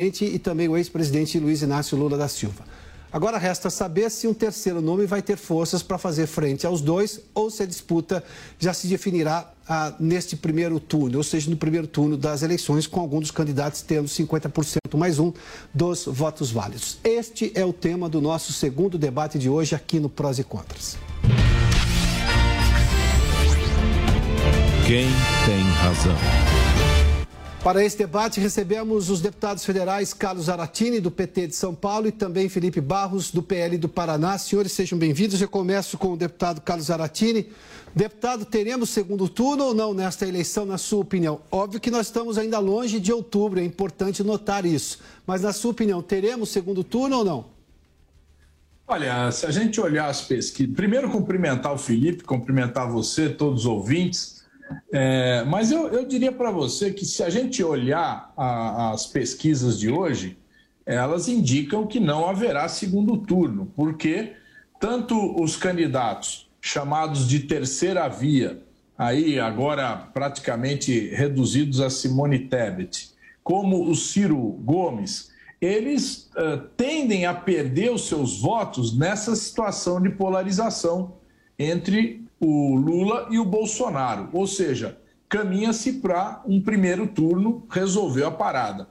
e também o ex-presidente Luiz Inácio Lula da Silva. Agora resta saber se um terceiro nome vai ter forças para fazer frente aos dois ou se a disputa já se definirá ah, neste primeiro turno, ou seja, no primeiro turno das eleições, com algum dos candidatos tendo 50% mais um dos votos válidos. Este é o tema do nosso segundo debate de hoje aqui no Prós e Contras. Quem tem razão? Para esse debate, recebemos os deputados federais Carlos Aratini, do PT de São Paulo, e também Felipe Barros, do PL do Paraná. Senhores, sejam bem-vindos. Eu começo com o deputado Carlos Aratini. Deputado, teremos segundo turno ou não nesta eleição, na sua opinião? Óbvio que nós estamos ainda longe de outubro, é importante notar isso. Mas, na sua opinião, teremos segundo turno ou não? Olha, se a gente olhar as pesquisas. Primeiro, cumprimentar o Felipe, cumprimentar você, todos os ouvintes. É, mas eu, eu diria para você que se a gente olhar a, as pesquisas de hoje, elas indicam que não haverá segundo turno, porque tanto os candidatos chamados de terceira via, aí agora praticamente reduzidos a Simone Tebet, como o Ciro Gomes, eles uh, tendem a perder os seus votos nessa situação de polarização entre o Lula e o Bolsonaro. Ou seja, caminha-se para um primeiro turno, resolveu a parada.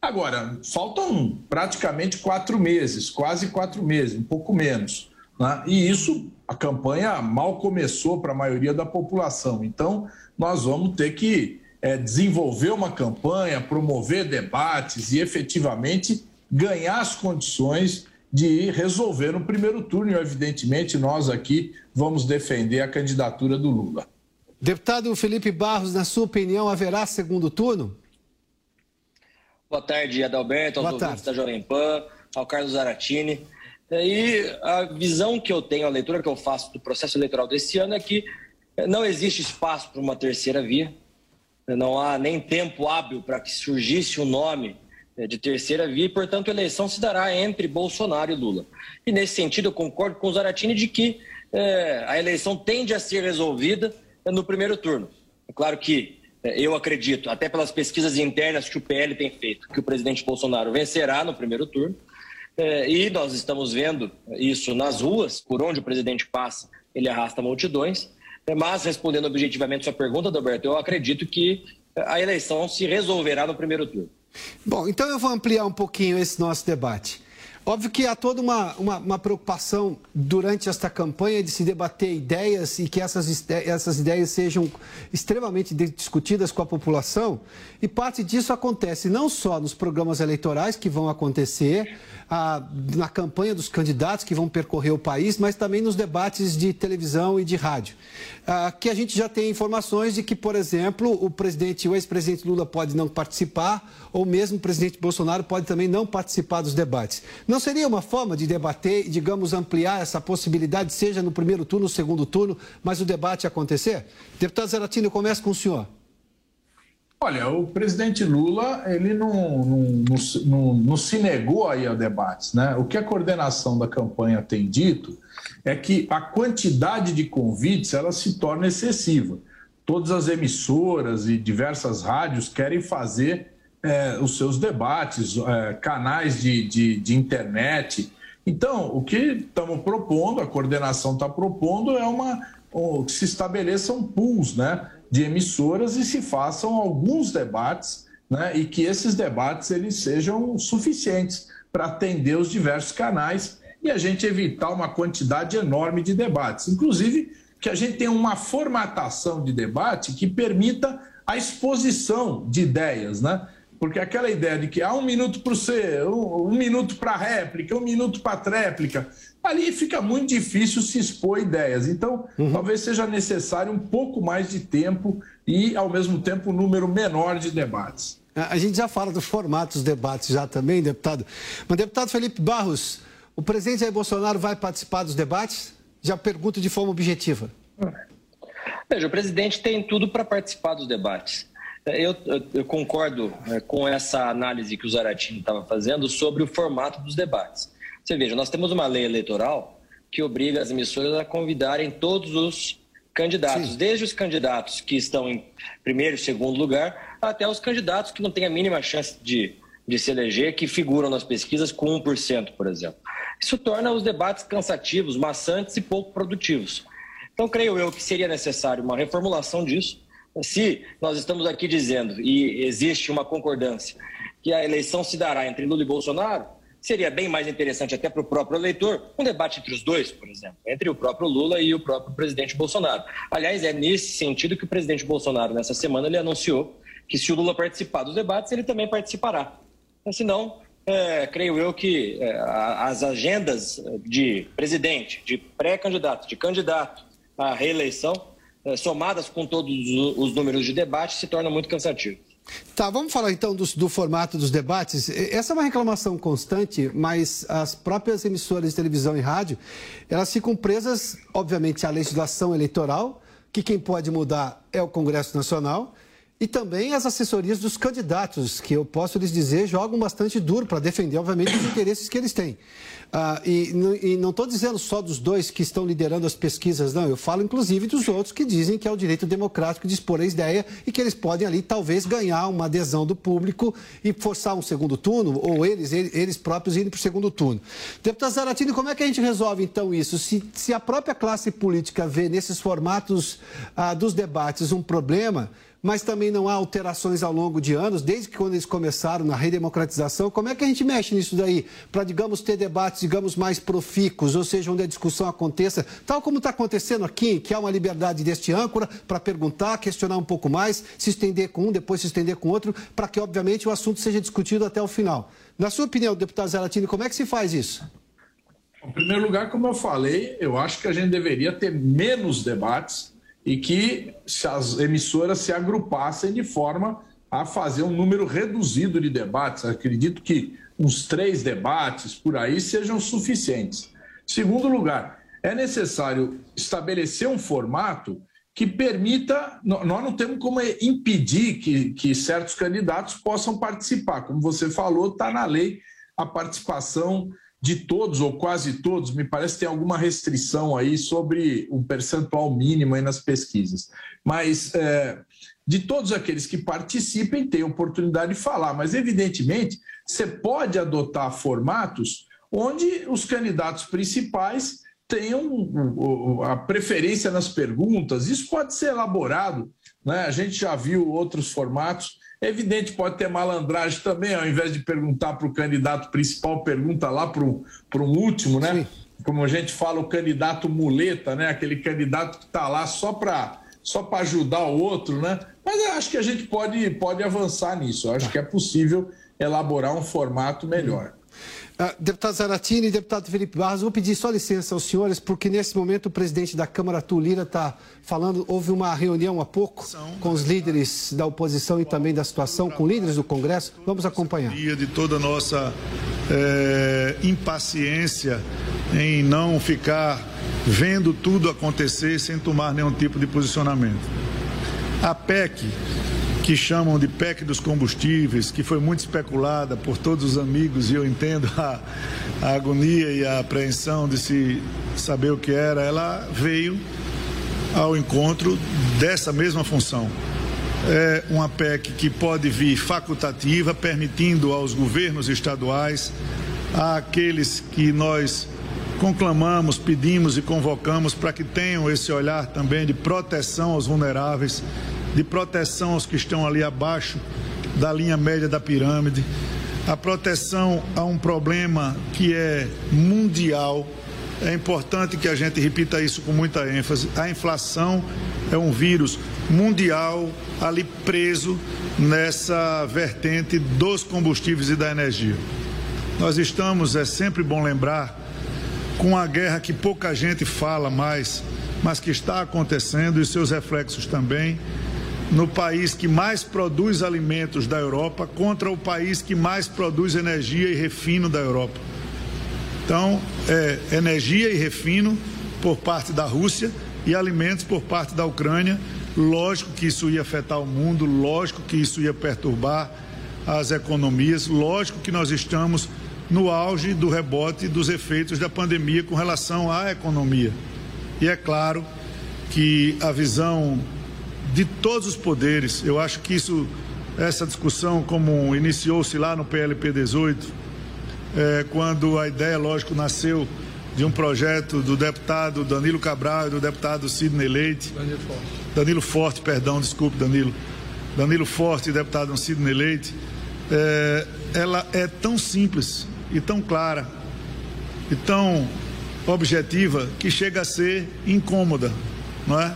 Agora, faltam praticamente quatro meses, quase quatro meses, um pouco menos. Né? E isso, a campanha mal começou para a maioria da população. Então, nós vamos ter que é, desenvolver uma campanha, promover debates e efetivamente ganhar as condições de resolver no primeiro turno. E, evidentemente, nós aqui vamos defender a candidatura do Lula. Deputado Felipe Barros, na sua opinião, haverá segundo turno? Boa tarde, Adalberto, aos Boa ouvintes tarde. da Jovem Pan, ao Carlos Zaratini. E a visão que eu tenho, a leitura que eu faço do processo eleitoral desse ano é que não existe espaço para uma terceira via, não há nem tempo hábil para que surgisse um nome de terceira via e, portanto, a eleição se dará entre Bolsonaro e Lula. E, nesse sentido, eu concordo com o Zaratini de que é, a eleição tende a ser resolvida no primeiro turno. É claro que é, eu acredito, até pelas pesquisas internas que o PL tem feito, que o presidente Bolsonaro vencerá no primeiro turno. É, e nós estamos vendo isso nas ruas, por onde o presidente passa, ele arrasta multidões. É, mas, respondendo objetivamente sua pergunta, Alberto, eu acredito que a eleição se resolverá no primeiro turno. Bom, então eu vou ampliar um pouquinho esse nosso debate. Óbvio que há toda uma, uma, uma, preocupação durante esta campanha de se debater ideias e que essas, essas ideias sejam extremamente discutidas com a população. E parte disso acontece não só nos programas eleitorais que vão acontecer, ah, na campanha dos candidatos que vão percorrer o país, mas também nos debates de televisão e de rádio. Ah, que a gente já tem informações de que, por exemplo, o presidente, o ex-presidente Lula pode não participar, ou mesmo o presidente Bolsonaro pode também não participar dos debates. Não não seria uma forma de debater e, digamos, ampliar essa possibilidade, seja no primeiro turno, no segundo turno, mas o debate acontecer? Deputado Zaratini, eu começo com o senhor. Olha, o presidente Lula, ele não, não, não, não, se negou aí a debates, né? O que a coordenação da campanha tem dito é que a quantidade de convites, ela se torna excessiva. Todas as emissoras e diversas rádios querem fazer é, os seus debates, é, canais de, de, de, internet. Então, o que estamos propondo, a coordenação está propondo, é uma que se estabeleçam pools né, de emissoras e se façam alguns debates né, e que esses debates eles sejam suficientes para atender os diversos canais e a gente evitar uma quantidade enorme de debates. Inclusive, que a gente tenha uma formatação de debate que permita a exposição de ideias, né? Porque aquela ideia de que há um minuto para você, um, um minuto para réplica, um minuto para tréplica, ali fica muito difícil se expor ideias. Então, uhum. talvez seja necessário um pouco mais de tempo e, ao mesmo tempo, um número menor de debates. A gente já fala do formato dos debates já também, deputado. Mas, deputado Felipe Barros, o presidente Jair Bolsonaro vai participar dos debates? Já pergunto de forma objetiva. Veja, o presidente tem tudo para participar dos debates. Eu, eu, eu concordo é, com essa análise que o Zaratini estava fazendo sobre o formato dos debates. Você veja, nós temos uma lei eleitoral que obriga as emissoras a convidarem todos os candidatos, Sim. desde os candidatos que estão em primeiro e segundo lugar, até os candidatos que não têm a mínima chance de de se eleger que figuram nas pesquisas com 1%, por exemplo. Isso torna os debates cansativos, maçantes e pouco produtivos. Então, creio eu que seria necessário uma reformulação disso. Se nós estamos aqui dizendo, e existe uma concordância, que a eleição se dará entre Lula e Bolsonaro, seria bem mais interessante até para o próprio eleitor um debate entre os dois, por exemplo, entre o próprio Lula e o próprio presidente Bolsonaro. Aliás, é nesse sentido que o presidente Bolsonaro, nessa semana, ele anunciou que se o Lula participar dos debates, ele também participará. Senão, é, creio eu que é, as agendas de presidente, de pré-candidato, de candidato à reeleição, somadas com todos os números de debate, se tornam muito cansativos. Tá, vamos falar então do, do, formato dos debates. Essa é uma reclamação constante, mas as próprias emissoras de televisão e rádio, elas ficam presas, obviamente, à legislação eleitoral, que quem pode mudar é o Congresso Nacional, e também as assessorias dos candidatos, que eu posso lhes dizer, jogam bastante duro para defender, obviamente, os interesses que eles têm. Ah, e, e, não estou dizendo só dos dois que estão liderando as pesquisas, não. Eu falo, inclusive, dos outros que dizem que é o direito democrático de expor a ideia e que eles podem ali, talvez, ganhar uma adesão do público e forçar um segundo turno, ou eles, eles próprios irem para o segundo turno. Deputado Zaratini, como é que a gente resolve, então, isso? Se, se a própria classe política vê nesses formatos ah, dos debates um problema mas também não há alterações ao longo de anos, desde que quando eles começaram na redemocratização. Como é que a gente mexe nisso daí? Para, digamos, ter debates, digamos, mais profícuos, ou seja, onde a discussão aconteça, tal como está acontecendo aqui, que há uma liberdade deste âncora para perguntar, questionar um pouco mais, se estender com um, depois se estender com outro, para que, obviamente, o assunto seja discutido até o final. Na sua opinião, deputado Zaratini, como é que se faz isso? Em primeiro lugar, como eu falei, eu acho que a gente deveria ter menos debates e que as emissoras se agrupassem de forma a fazer um número reduzido de debates. Acredito que uns três debates por aí sejam suficientes. Segundo lugar, é necessário estabelecer um formato que permita. Nós não temos como impedir que, que certos candidatos possam participar. Como você falou, está na lei a participação de todos ou quase todos, me parece tem alguma restrição aí sobre o percentual mínimo aí nas pesquisas. Mas é, de todos aqueles que participem, tem oportunidade de falar. Mas, evidentemente, você pode adotar formatos onde os candidatos principais tenham a preferência nas perguntas. Isso pode ser elaborado. Né? A gente já viu outros formatos é evidente, pode ter malandragem também, ao invés de perguntar para o candidato principal, pergunta lá para um último, né? Sim. Como a gente fala, o candidato muleta, né? Aquele candidato que está lá só para só para ajudar o outro, né? Mas eu acho que a gente pode, pode avançar nisso. Eu acho tá. que é possível elaborar um formato melhor. Uh, deputado Zaratini e deputado Felipe Barros, vou pedir só licença aos senhores, porque nesse momento o presidente da Câmara, Tulira, está falando. Houve uma reunião há pouco com os líderes da oposição e também da situação, com líderes do Congresso. Vamos acompanhar. De toda a nossa é, impaciência em não ficar vendo tudo acontecer sem tomar nenhum tipo de posicionamento. A PEC que chamam de PEC dos combustíveis, que foi muito especulada por todos os amigos, e eu entendo a, a agonia e a apreensão de se saber o que era, ela veio ao encontro dessa mesma função. É uma PEC que pode vir facultativa, permitindo aos governos estaduais, àqueles que nós conclamamos, pedimos e convocamos para que tenham esse olhar também de proteção aos vulneráveis, de proteção aos que estão ali abaixo da linha média da pirâmide, a proteção a um problema que é mundial. É importante que a gente repita isso com muita ênfase. A inflação é um vírus mundial ali preso nessa vertente dos combustíveis e da energia. Nós estamos, é sempre bom lembrar, com a guerra que pouca gente fala mais, mas que está acontecendo e seus reflexos também no país que mais produz alimentos da Europa contra o país que mais produz energia e refino da Europa. Então, é energia e refino por parte da Rússia e alimentos por parte da Ucrânia. Lógico que isso ia afetar o mundo, lógico que isso ia perturbar as economias, lógico que nós estamos no auge do rebote dos efeitos da pandemia com relação à economia. E é claro que a visão de todos os poderes. Eu acho que isso essa discussão como iniciou-se lá no PLP 18, é, quando a ideia, lógico, nasceu de um projeto do deputado Danilo Cabral e do deputado Sidney Leite. Danilo Forte. Danilo Forte, perdão, desculpe, Danilo. Danilo Forte e deputado Sidney Leite. É, ela é tão simples e tão clara e tão objetiva que chega a ser incômoda, não é?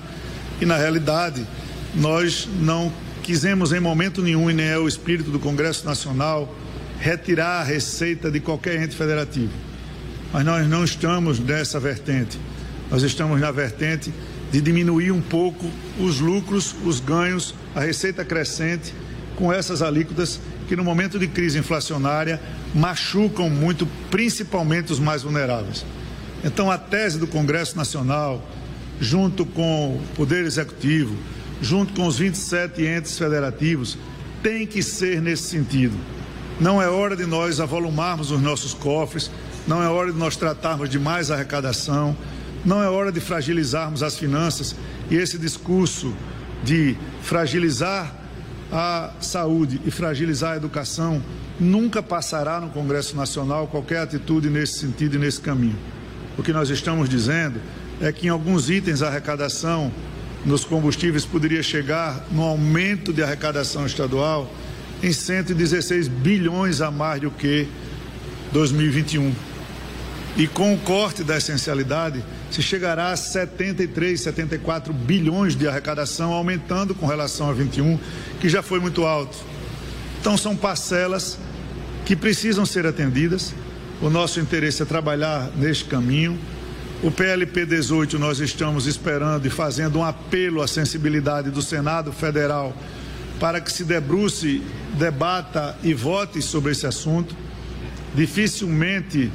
E na realidade, nós não quisemos em momento nenhum, e nem é o espírito do Congresso Nacional, retirar a receita de qualquer ente federativo. Mas nós não estamos nessa vertente. Nós estamos na vertente de diminuir um pouco os lucros, os ganhos, a receita crescente com essas alíquotas que no momento de crise inflacionária machucam muito, principalmente os mais vulneráveis. Então a tese do Congresso Nacional, junto com o Poder Executivo, junto com os 27 entes federativos, tem que ser nesse sentido. Não é hora de nós avolumarmos os nossos cofres, não é hora de nós tratarmos de mais arrecadação, não é hora de fragilizarmos as finanças e esse discurso de fragilizar a saúde e fragilizar a educação nunca passará no Congresso Nacional qualquer atitude nesse sentido e nesse caminho. O que nós estamos dizendo é que em alguns itens a arrecadação nos combustíveis poderia chegar no aumento de arrecadação estadual em 116 bilhões a mais do que 2021. E com o corte da essencialidade, se chegará a 73, 74 bilhões de arrecadação, aumentando com relação a 21, que já foi muito alto. Então são parcelas que precisam ser atendidas. O nosso interesse é trabalhar neste caminho. O PLP 18 nós estamos esperando e fazendo um apelo à sensibilidade do Senado Federal para que se debruce, debata e vote sobre esse assunto. Dificilmente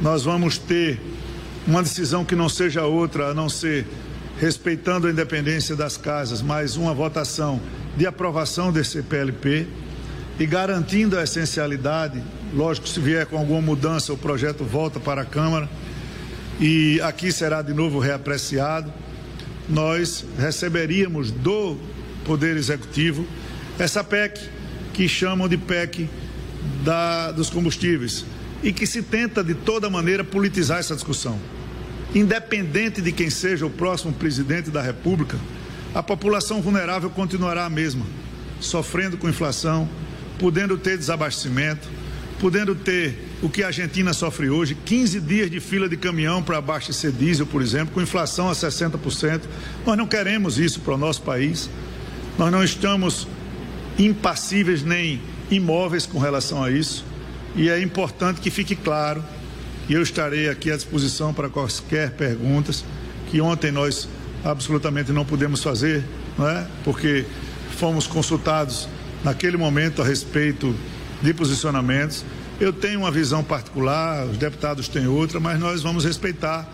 nós vamos ter uma decisão que não seja outra, a não ser respeitando a independência das casas, mas uma votação de aprovação desse PLP e garantindo a essencialidade. Lógico, se vier com alguma mudança, o projeto volta para a Câmara e aqui será de novo reapreciado. Nós receberíamos do Poder Executivo essa PEC, que chamam de PEC da, dos combustíveis, e que se tenta de toda maneira politizar essa discussão. Independente de quem seja o próximo presidente da República, a população vulnerável continuará a mesma, sofrendo com inflação, podendo ter desabastecimento, podendo ter o que a Argentina sofre hoje, 15 dias de fila de caminhão para abastecer diesel, por exemplo, com inflação a 60%. Nós não queremos isso para o nosso país. Nós não estamos impassíveis nem imóveis com relação a isso. E é importante que fique claro, e eu estarei aqui à disposição para quaisquer perguntas, que ontem nós absolutamente não pudemos fazer, não é? porque fomos consultados naquele momento a respeito de posicionamentos. Eu tenho uma visão particular, os deputados têm outra, mas nós vamos respeitar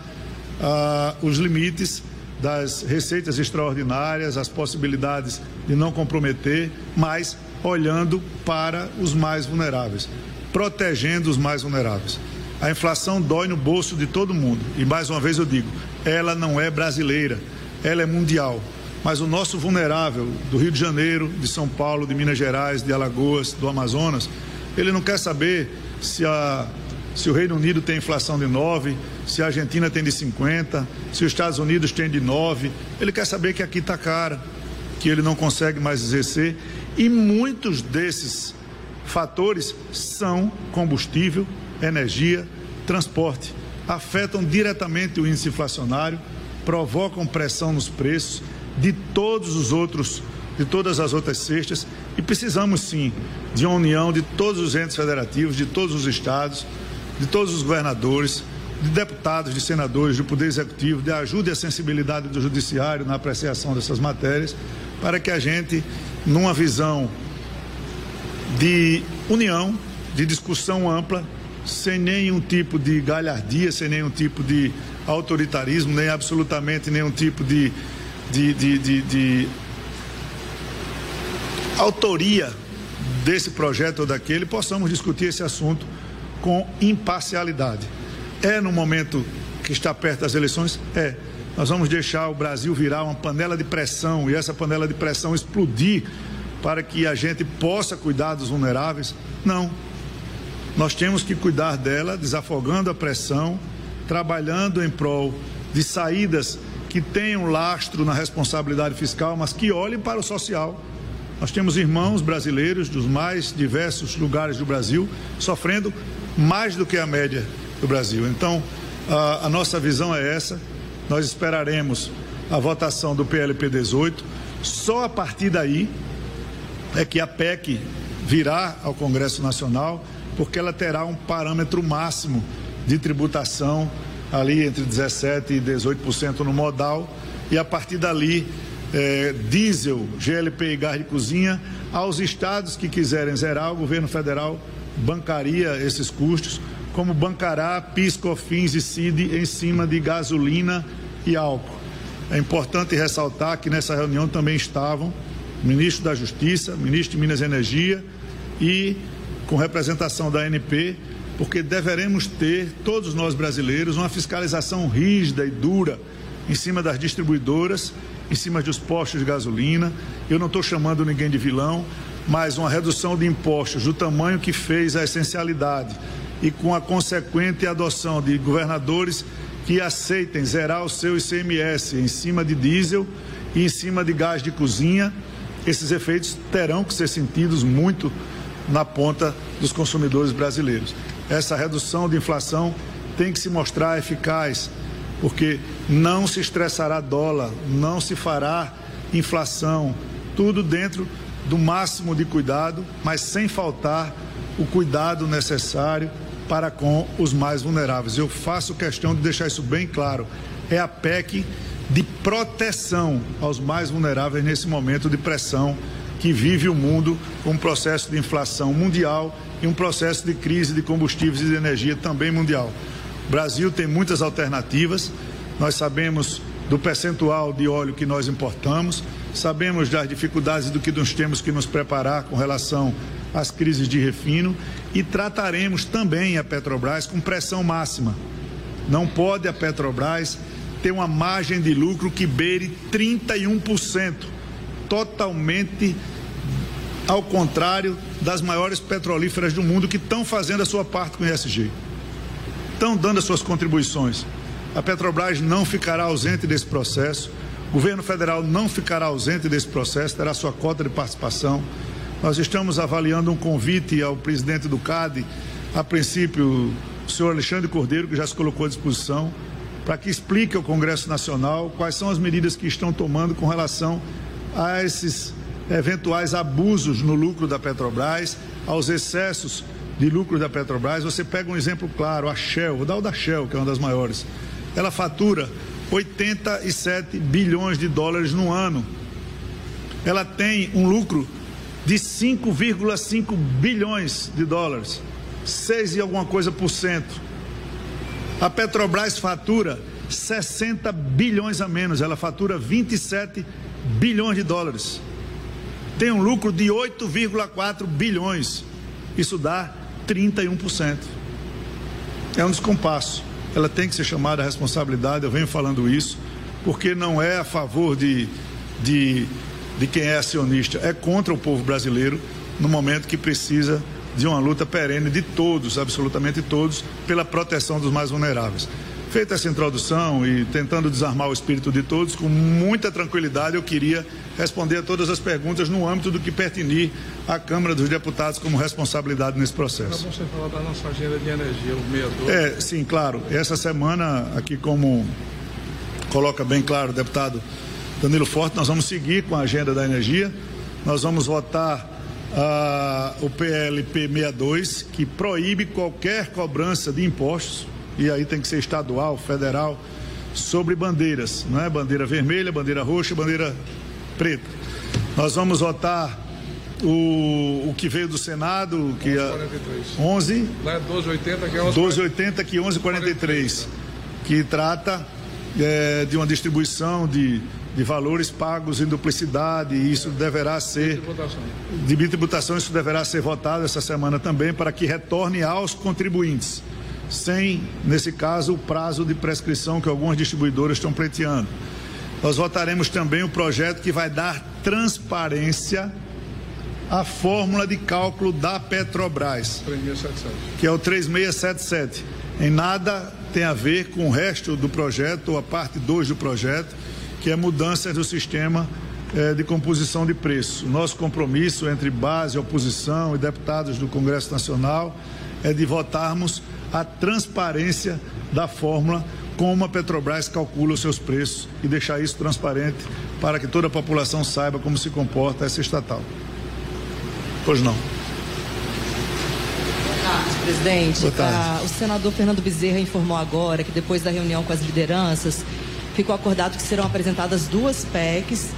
ah, os limites das receitas extraordinárias, as possibilidades de não comprometer, mas olhando para os mais vulneráveis, protegendo os mais vulneráveis. A inflação dói no bolso de todo mundo. E mais uma vez eu digo, ela não é brasileira, ela é mundial. Mas o nosso vulnerável do Rio de Janeiro, de São Paulo, de Minas Gerais, de Alagoas, do Amazonas, ele não quer saber se a se o Reino Unido tem inflação de 9, se a Argentina tem de 50, se os Estados Unidos tem de 9. Ele quer saber que aqui está cara, que ele não consegue mais exercer. E muitos desses fatores são combustível, energia, transporte. Afetam diretamente o índice inflacionário, provocam pressão nos preços de todos os outros, de todas as outras cestas. E precisamos sim de uma união de todos os entes federativos, de todos os estados de todos os governadores, de deputados, de senadores, do Poder Executivo, de ajuda e a sensibilidade do Judiciário na apreciação dessas matérias, para que a gente, numa visão de união, de discussão ampla, sem nenhum tipo de galhardia, sem nenhum tipo de autoritarismo, nem absolutamente nenhum tipo de, de, de, de, de autoria desse projeto ou daquele, possamos discutir esse assunto com imparcialidade. É no momento que está perto das eleições? É. Nós vamos deixar o Brasil virar uma panela de pressão e essa panela de pressão explodir para que a gente possa cuidar dos vulneráveis? Não. Nós temos que cuidar dela, desafogando a pressão, trabalhando em prol de saídas que tenham lastro na responsabilidade fiscal, mas que olhem para o social. Nós temos irmãos brasileiros dos mais diversos lugares do Brasil sofrendo mais do que a média do Brasil. Então, a, a nossa visão é essa. Nós esperaremos a votação do PLP 18. Só a partir daí é que a PEC virá ao Congresso Nacional, porque ela terá um parâmetro máximo de tributação ali entre 17% e 18% no modal, e a partir dali, é, diesel, GLP e gás de cozinha, aos estados que quiserem zerar, o governo federal bancaria esses custos, como bancará PIS, COFINS e CID em cima de gasolina e álcool. É importante ressaltar que nessa reunião também estavam o ministro da Justiça, o ministro de Minas e Energia e com representação da ANP, porque deveremos ter, todos nós brasileiros, uma fiscalização rígida e dura em cima das distribuidoras, em cima dos postos de gasolina. Eu não estou chamando ninguém de vilão, mas uma redução de impostos do tamanho que fez a essencialidade e com a consequente adoção de governadores que aceitem zerar o seu ICMS em cima de diesel e em cima de gás de cozinha, esses efeitos terão que ser sentidos muito na ponta dos consumidores brasileiros. Essa redução de inflação tem que se mostrar eficaz, porque não se estressará dólar, não se fará inflação, tudo dentro do máximo de cuidado, mas sem faltar o cuidado necessário para com os mais vulneráveis. Eu faço questão de deixar isso bem claro. É a PEC de proteção aos mais vulneráveis nesse momento de pressão que vive o mundo com um processo de inflação mundial e um processo de crise de combustíveis e de energia também mundial. Brasil tem muitas alternativas. Nós sabemos do percentual de óleo que nós importamos, sabemos das dificuldades do que nós temos que nos preparar com relação às crises de refino e trataremos também a Petrobras com pressão máxima. Não pode a Petrobras ter uma margem de lucro que beire 31%, totalmente ao contrário das maiores petrolíferas do mundo que estão fazendo a sua parte com o ESG. Estão dando as suas contribuições. A Petrobras não ficará ausente desse processo. O governo federal não ficará ausente desse processo, terá sua cota de participação. Nós estamos avaliando um convite ao presidente do CAD, a princípio, o senhor Alexandre Cordeiro, que já se colocou à disposição, para que explique ao Congresso Nacional quais são as medidas que estão tomando com relação a esses eventuais abusos no lucro da Petrobras, aos excessos de lucro da Petrobras. Você pega um exemplo claro, a Shell, vou dar o da Shell, que é uma das maiores. Ela fatura 87 bilhões de dólares no ano. Ela tem um lucro de 5,5 bilhões de dólares, 6 e alguma coisa por cento. A Petrobras fatura 60 bilhões a menos, ela fatura 27 bilhões de dólares. Tem um lucro de 8,4 bilhões. Isso dá 31%. É um descompasso. Ela tem que ser chamada à responsabilidade, eu venho falando isso, porque não é a favor de, de de quem é acionista é contra o povo brasileiro no momento que precisa de uma luta perene de todos, absolutamente todos, pela proteção dos mais vulneráveis. Feita essa introdução e tentando desarmar o espírito de todos, com muita tranquilidade eu queria responder a todas as perguntas no âmbito do que pertinir à Câmara dos Deputados como responsabilidade nesse processo. Para você falar da nossa agenda de energia, o medo. É, sim, claro. Essa semana, aqui como coloca bem claro o deputado Danilo Forte, nós vamos seguir com a agenda da energia. Nós vamos votar uh, o PLP 62, que proíbe qualquer cobrança de impostos, e aí tem que ser estadual, federal, sobre bandeiras, não é? Bandeira vermelha, bandeira roxa, bandeira preta. Nós vamos votar o, o que veio do Senado, que 1143. 11 Lá é 1280, que é 11, 1280, que é 1143, que trata é, de uma distribuição de de valores pagos em duplicidade, e isso deverá ser. De tributação, isso deverá ser votado essa semana também, para que retorne aos contribuintes, sem, nesse caso, o prazo de prescrição que algumas distribuidoras estão pleiteando. Nós votaremos também o projeto que vai dar transparência a fórmula de cálculo da Petrobras, que é o 3677. Em nada tem a ver com o resto do projeto, ou a parte 2 do projeto, que é mudanças do sistema eh, de composição de preço. Nosso compromisso entre base, oposição e deputados do Congresso Nacional é de votarmos a transparência da fórmula como a Petrobras calcula os seus preços e deixar isso transparente para que toda a população saiba como se comporta essa estatal. Pois não. Boa tarde, presidente. Boa tarde. Ah, o senador Fernando Bezerra informou agora que depois da reunião com as lideranças, ficou acordado que serão apresentadas duas PECs,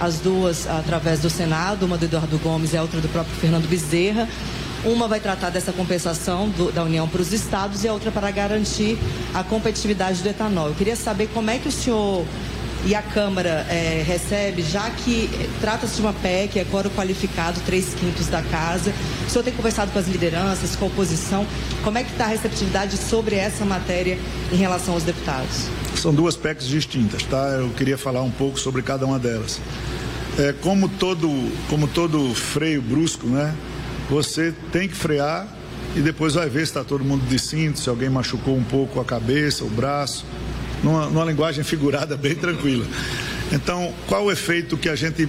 as duas através do Senado, uma do Eduardo Gomes e a outra do próprio Fernando Bezerra. Uma vai tratar dessa compensação do, da União para os estados e a outra para garantir a competitividade do etanol. Eu queria saber como é que o senhor e a Câmara é, recebe, já que trata-se de uma PEC, é coro qualificado, três quintos da casa. O senhor tem conversado com as lideranças, com a oposição. Como é que está a receptividade sobre essa matéria em relação aos deputados? São duas PECs distintas, tá? Eu queria falar um pouco sobre cada uma delas. É, como, todo, como todo freio brusco, né? Você tem que frear e depois vai ver se está todo mundo de cinto, se alguém machucou um pouco a cabeça, o braço numa, numa linguagem figurada bem tranquila. Então, qual o efeito que a gente,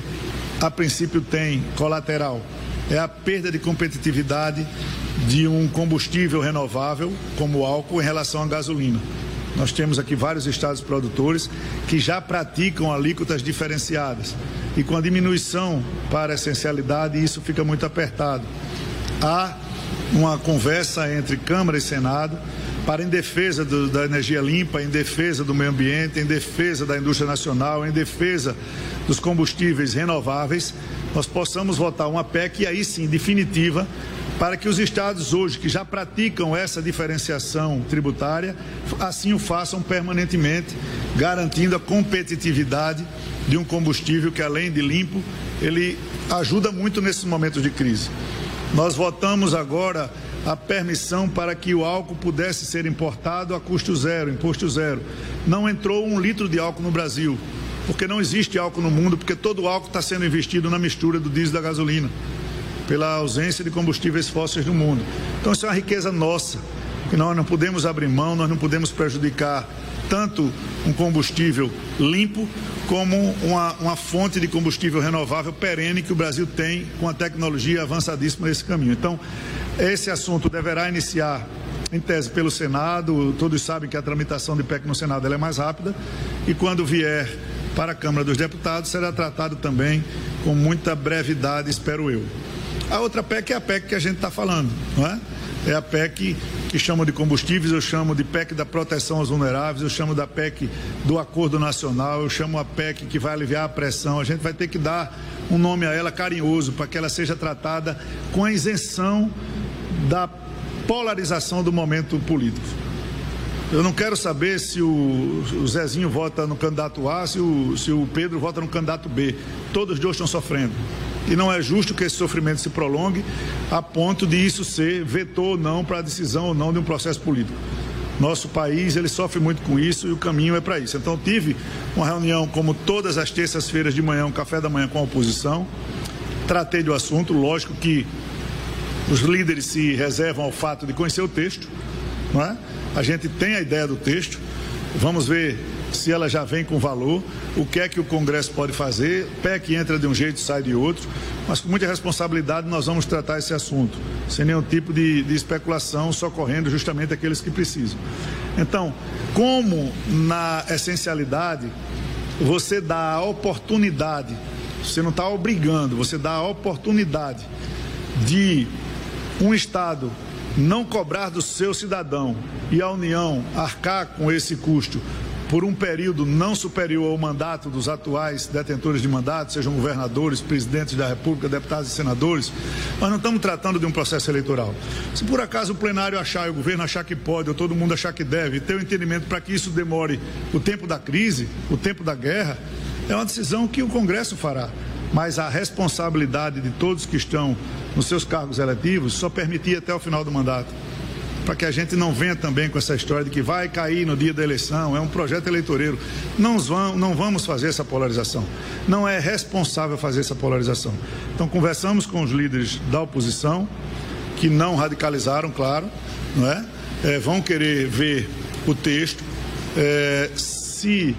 a princípio, tem colateral? É a perda de competitividade de um combustível renovável, como o álcool, em relação à gasolina. Nós temos aqui vários estados produtores que já praticam alíquotas diferenciadas. E com a diminuição para a essencialidade, isso fica muito apertado. Há uma conversa entre Câmara e Senado para em defesa do, da energia limpa, em defesa do meio ambiente, em defesa da indústria nacional, em defesa dos combustíveis renováveis, nós possamos votar uma PEC e aí sim definitiva para que os estados hoje que já praticam essa diferenciação tributária assim o façam permanentemente, garantindo a competitividade de um combustível que além de limpo, ele ajuda muito nesses momentos de crise. Nós votamos agora a permissão para que o álcool pudesse ser importado a custo zero, imposto zero. Não entrou um litro de álcool no Brasil, porque não existe álcool no mundo, porque todo o álcool está sendo investido na mistura do diesel e da gasolina, pela ausência de combustíveis fósseis no mundo. Então isso é uma riqueza nossa, que nós não podemos abrir mão, nós não podemos prejudicar tanto um combustível limpo como uma, uma fonte de combustível renovável perene que o Brasil tem com a tecnologia avançadíssima nesse caminho. Então, esse assunto deverá iniciar, em tese, pelo Senado. Todos sabem que a tramitação de PEC no Senado é mais rápida. E quando vier para a Câmara dos Deputados, será tratado também com muita brevidade, espero eu. A outra PEC é a PEC que a gente está falando, não é? É a PEC que chamam de combustíveis, eu chamo de PEC da proteção aos vulneráveis, eu chamo da PEC do Acordo Nacional, eu chamo a PEC que vai aliviar a pressão. A gente vai ter que dar um nome a ela carinhoso para que ela seja tratada com a isenção da polarização do momento político. Eu não quero saber se o, Zezinho vota no candidato A, se o, se o Pedro vota no candidato B. Todos os dois estão sofrendo. E não é justo que esse sofrimento se prolongue a ponto de isso ser vetor ou não para a decisão ou não de um processo político. Nosso país, ele sofre muito com isso e o caminho é para isso. Então, tive uma reunião, como todas as terças-feiras de manhã, um café da manhã com a oposição. Tratei do assunto, lógico que os líderes se reservam ao fato de conhecer o texto, não é? A gente tem a ideia do texto, vamos ver se ela já vem com valor, o que é que o Congresso pode fazer, PEC entra de um jeito, sai de outro, mas com muita responsabilidade nós vamos tratar esse assunto, sem nenhum tipo de, de especulação, socorrendo justamente aqueles que precisam. Então, como na essencialidade, você dá a oportunidade, você não está obrigando, você dá a oportunidade de um Estado não cobrar do seu cidadão e a União arcar com esse custo por um período não superior ao mandato dos atuais detentores de mandato, sejam governadores, presidentes da República, deputados e senadores, nós não estamos tratando de um processo eleitoral. Se por acaso o plenário achar, e o governo achar que pode, ou todo mundo achar que deve, ter o um entendimento para que isso demore o tempo da crise, o tempo da guerra, é uma decisão que o Congresso fará mas a responsabilidade de todos que estão nos seus cargos eletivos só permitia até o final do mandato. Para que a gente não venha também com essa história de que vai cair no dia da eleição, é um projeto eleitoreiro. Não, vão, não vamos fazer essa polarização. Não é responsável fazer essa polarização. Então, conversamos com os líderes da oposição, que não radicalizaram, claro, não é? é vão querer ver o texto. É, se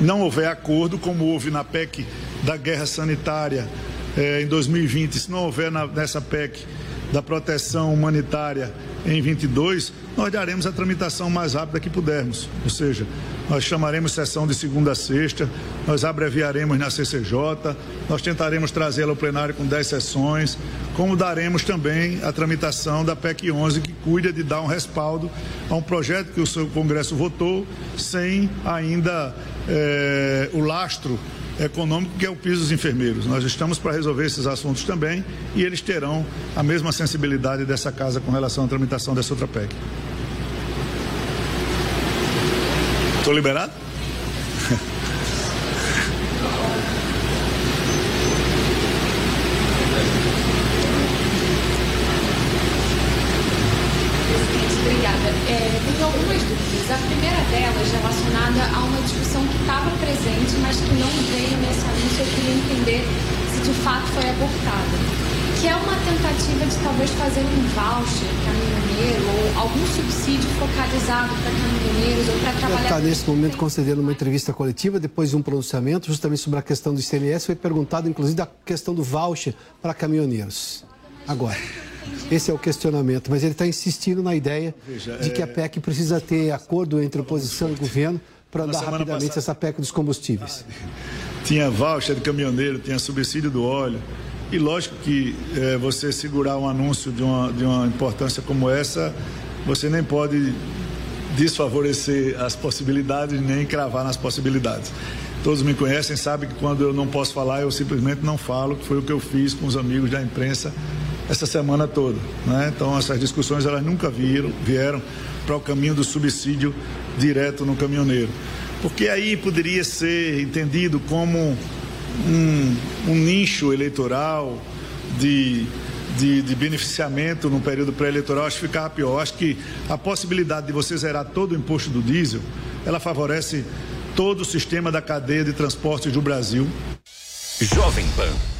não houver acordo, como houve na PEC da guerra sanitária é, em 2020, se não houver na, nessa PEC da proteção humanitária em 22, nós daremos a tramitação mais rápida que pudermos. Ou seja, nós chamaremos sessão de segunda a sexta, nós abreviaremos na CCJ, nós tentaremos trazê-la ao plenário com 10 sessões, como daremos também a tramitação da PEC 11, que cuida de dar um respaldo a um projeto que o seu Congresso votou, sem ainda é, o lastro econômico, que é o piso dos enfermeiros. Nós estamos para resolver esses assuntos também e eles terão a mesma sensibilidade dessa casa com relação à tramitação dessa outra PEC. Estou liberado? Obrigada. É, tenho algumas dúvidas. A primeira delas relacionada a uma discussão que estava presente, mas que não veio nesse anúncio. Eu queria entender se de fato foi abortada que é uma tentativa de um voucher caminhoneiro ou algum subsídio focalizado para caminhoneiros ou para trabalhadores. Está nesse momento concedendo uma entrevista coletiva depois de um pronunciamento justamente sobre a questão do ICMS. Foi perguntado inclusive da questão do voucher para caminhoneiros. Agora. Esse é o questionamento, mas ele está insistindo na ideia Veja, de que a é- PEC precisa ter acordo entre oposição e governo para andar rapidamente passada... essa PEC dos combustíveis. Tinha voucher de caminhoneiro, tinha subsídio do óleo, e lógico que é, você segurar um anúncio de uma, de uma importância como essa, você nem pode desfavorecer as possibilidades nem cravar nas possibilidades. Todos me conhecem, sabem que quando eu não posso falar, eu simplesmente não falo, que foi o que eu fiz com os amigos da imprensa essa semana toda. Né? Então, essas discussões elas nunca viram, vieram para o caminho do subsídio direto no caminhoneiro. Porque aí poderia ser entendido como um, um nicho eleitoral de, de, de, beneficiamento no período pré-eleitoral, acho que ficava pior. Acho que a possibilidade de você zerar todo o imposto do diesel, ela favorece todo o sistema da cadeia de transportes do Brasil. Jovem Pan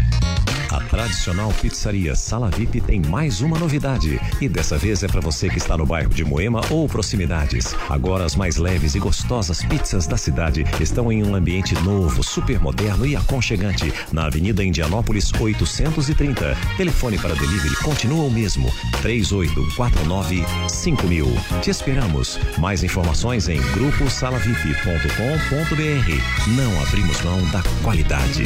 A tradicional pizzaria Sala VIP tem mais uma novidade. E dessa vez é para você que está no bairro de Moema ou proximidades. Agora as mais leves e gostosas pizzas da cidade estão em um ambiente novo, super moderno e aconchegante. Na Avenida Indianópolis 830. Telefone para delivery continua o mesmo. 3849 5000. Te esperamos. Mais informações em gruposalavip.com.br. Não abrimos mão da qualidade.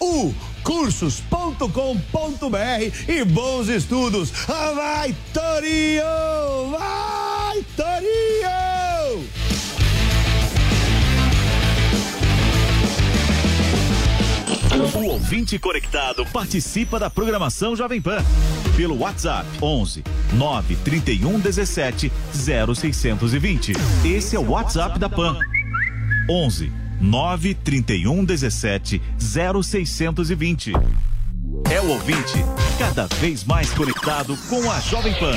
U cursos.com.br e bons estudos. Vai, Torinho! Vai, Torinho! O ouvinte conectado participa da programação Jovem Pan pelo WhatsApp 11 931 17 0620. Esse é o WhatsApp da Pan. 11 931 17 0620. É o ouvinte cada vez mais conectado com a Jovem Pan.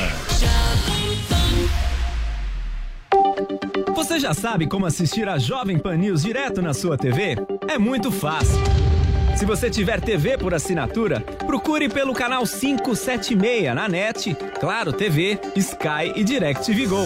Você já sabe como assistir a Jovem Pan News direto na sua TV? É muito fácil. Se você tiver TV por assinatura, procure pelo canal 576 na NET, Claro TV, Sky e DirecTV Go.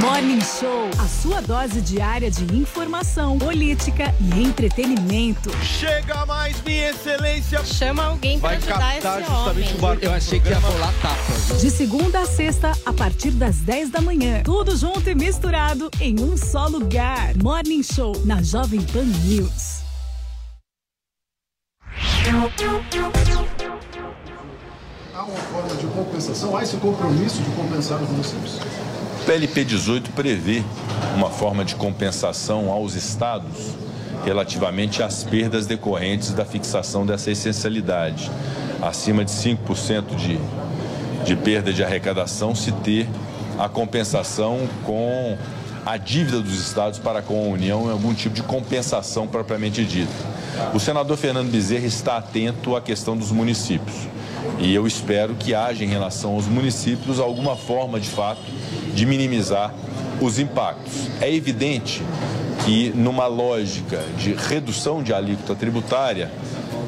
Morning Show, a sua dose diária de informação, política e entretenimento. Chega mais, minha excelência. Chama alguém para ajudar esse homem. O Eu achei que ia rolar tapa. De segunda a sexta, a partir das 10 da manhã. Tudo junto e misturado em um só lugar. Morning Show, na Jovem Pan News. Há uma forma de compensação, há esse compromisso de compensar os municípios? PLP 18 prevê uma forma de compensação aos estados relativamente às perdas decorrentes da fixação dessa essencialidade. Acima de 5% de, de perda de arrecadação, se ter a compensação com a dívida dos estados para com a União em algum tipo de compensação propriamente dita. O senador Fernando Bezerra está atento à questão dos municípios. E eu espero que haja em relação aos municípios alguma forma de fato de minimizar os impactos. É evidente que, numa lógica de redução de alíquota tributária,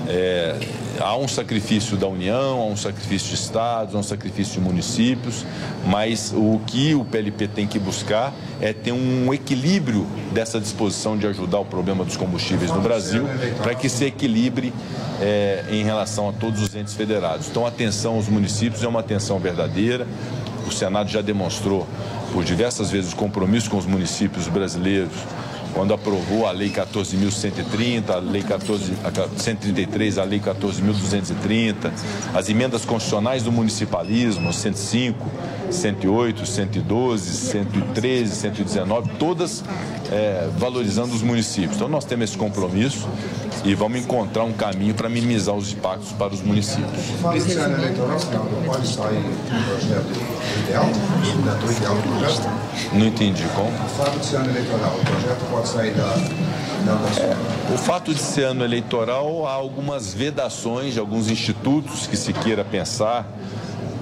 é, há um sacrifício da União, há um sacrifício de estados, há um sacrifício de municípios, mas o que o PLP tem que buscar é ter um equilíbrio dessa disposição de ajudar o problema dos combustíveis no Brasil, para que se equilibre é, em relação a todos os entes federados. Então, atenção aos municípios é uma atenção verdadeira. O Senado já demonstrou por diversas vezes o compromisso com os municípios brasileiros quando aprovou a Lei 14.130, a Lei 14, a 133, a Lei 14.230, as emendas constitucionais do municipalismo, 105, 108, 112, 113, 119, todas é, valorizando os municípios. Então nós temos esse compromisso e vamos encontrar um caminho para minimizar os impactos para os municípios. Esse ano eleitoral, pode sair projeto ideal, ideal do projeto? Não entendi como. O fato de ser ano eleitoral, o projeto pode sair da. É, o fato de ser ano eleitoral, há algumas vedações de alguns institutos que se queira pensar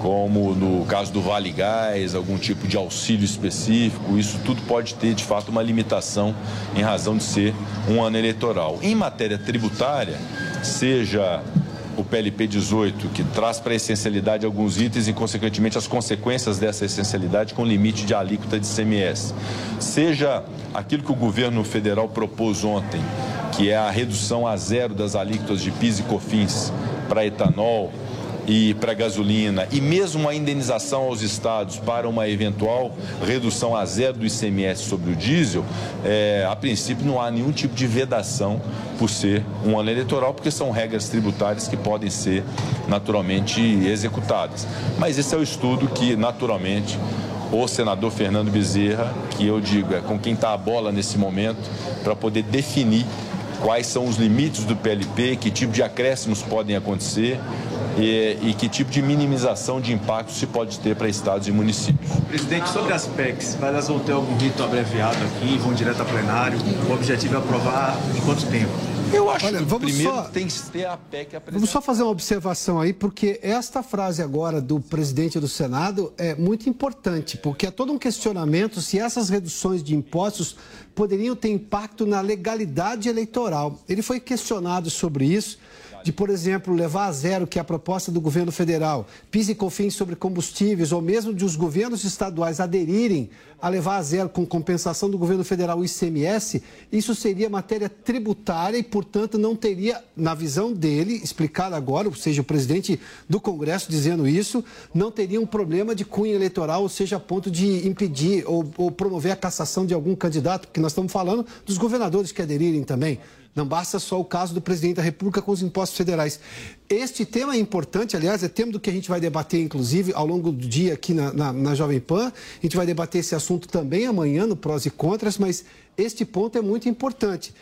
como no caso do Vale Gás, algum tipo de auxílio específico, isso tudo pode ter de fato uma limitação em razão de ser um ano eleitoral. Em matéria tributária, seja o PLP 18, que traz para a essencialidade alguns itens e, consequentemente, as consequências dessa essencialidade com limite de alíquota de CMS. Seja aquilo que o governo federal propôs ontem, que é a redução a zero das alíquotas de PIS e COFINS para etanol, e para gasolina e mesmo a indenização aos estados para uma eventual redução a zero do ICMS sobre o diesel, é, a princípio não há nenhum tipo de vedação por ser um ano eleitoral, porque são regras tributárias que podem ser naturalmente executadas. Mas esse é o estudo que naturalmente o senador Fernando Bezerra, que eu digo é com quem está a bola nesse momento, para poder definir quais são os limites do PLP, que tipo de acréscimos podem acontecer, e, e, que tipo de minimização de impacto se pode ter para estados e municípios. Presidente, sobre as PECs, elas vão ter algum rito abreviado aqui, vão direto a plenário? O objetivo é aprovar em quanto tempo? Eu acho Olha, que primeiro só, tem que ter a PEC apresentada. Vamos só fazer uma observação aí, porque esta frase agora do presidente do Senado é muito importante, porque é todo um questionamento se essas reduções de impostos poderiam ter impacto na legalidade eleitoral. Ele foi questionado sobre isso de, por exemplo, levar a zero, que é a proposta do governo federal, PIS e COFINS sobre combustíveis, ou mesmo de os governos estaduais aderirem a levar a zero com compensação do governo federal o ICMS, isso seria matéria tributária e, portanto, não teria, na visão dele, explicado agora, ou seja, o presidente do Congresso dizendo isso, não teria um problema de cunho eleitoral, ou seja, a ponto de impedir ou, ou promover a cassação de algum candidato, porque nós estamos falando dos governadores que aderirem também. Não basta só o caso do presidente da República com os impostos federais. Este tema é importante, aliás, é tema do que a gente vai debater, inclusive, ao longo do dia aqui na, na, na Jovem Pan. A gente vai debater esse assunto também amanhã no Prós e Contras, mas este ponto é muito importante.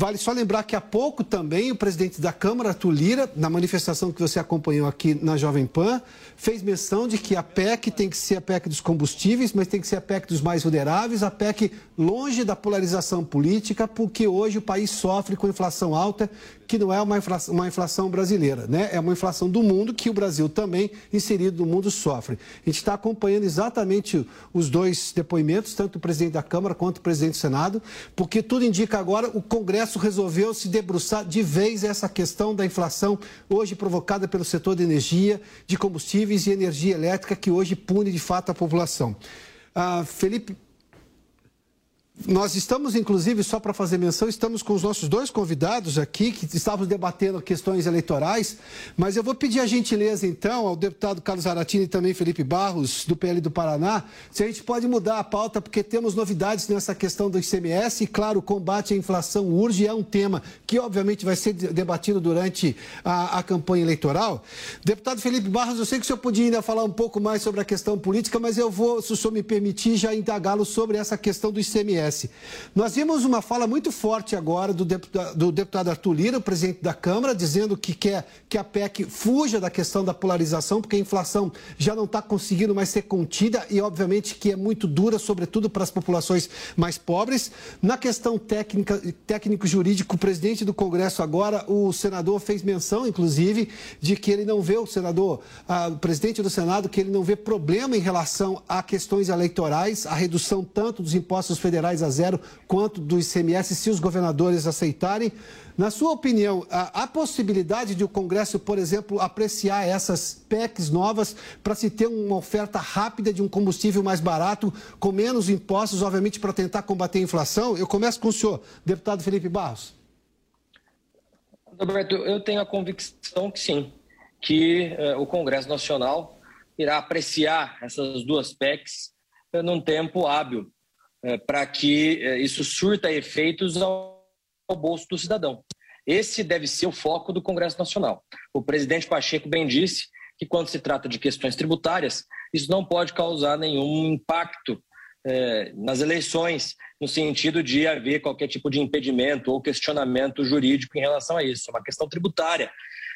Vale só lembrar que há pouco também o presidente da Câmara, Arthur Lira, na manifestação que você acompanhou aqui na Jovem Pan, fez menção de que a PEC tem que ser a PEC dos combustíveis, mas tem que ser a PEC dos mais vulneráveis, a PEC longe da polarização política, porque hoje o país sofre com inflação alta, que não é uma inflação, uma inflação brasileira, né? É uma inflação do mundo que o Brasil também, inserido no mundo, sofre. A gente está acompanhando exatamente os dois depoimentos, tanto o presidente da Câmara quanto o presidente do Senado, porque tudo indica agora o Congresso resolveu se debruçar de vez essa questão da inflação hoje provocada pelo setor de energia, de combustíveis e energia elétrica, que hoje pune de fato a população. Ah, Felipe, nós estamos, inclusive, só para fazer menção, estamos com os nossos dois convidados aqui, que estávamos debatendo questões eleitorais, mas eu vou pedir a gentileza, então, ao deputado Carlos Aratini e também Felipe Barros, do PL do Paraná, se a gente pode mudar a pauta, porque temos novidades nessa questão do ICMS, e, claro, o combate à inflação urge, é um tema que, obviamente, vai ser debatido durante a, a campanha eleitoral. Deputado Felipe Barros, eu sei que o senhor podia ainda falar um pouco mais sobre a questão política, mas eu vou, se o senhor me permitir, já indagá-lo sobre essa questão do ICMS. Nós vimos uma fala muito forte agora do deputado, do deputado Arthur Lira, o presidente da Câmara, dizendo que quer que a PEC fuja da questão da polarização, porque a inflação já não está conseguindo mais ser contida e, obviamente, que é muito dura, sobretudo para as populações mais pobres. Na questão técnica, técnico-jurídico, o presidente do Congresso agora, o senador fez menção, inclusive, de que ele não vê, o senador, o presidente do Senado, que ele não vê problema em relação a questões eleitorais, a redução tanto dos impostos federais a zero quanto do ICMS, se os governadores aceitarem. Na sua opinião, há, possibilidade de o Congresso, por exemplo, apreciar essas PECs novas para se ter uma oferta rápida de um combustível mais barato, com menos impostos, obviamente, para tentar combater a inflação? Eu começo com o senhor, deputado Felipe Barros. Roberto, eu tenho a convicção que sim, que eh, o Congresso Nacional irá apreciar essas duas PECs eh, num tempo hábil para que é, isso surta efeitos ao, bolso do cidadão. Esse deve ser o foco do Congresso Nacional. O presidente Pacheco bem disse que, quando se trata de questões tributárias, isso não pode causar nenhum impacto é, nas eleições, no sentido de haver qualquer tipo de impedimento ou questionamento jurídico em relação a isso. É uma questão tributária.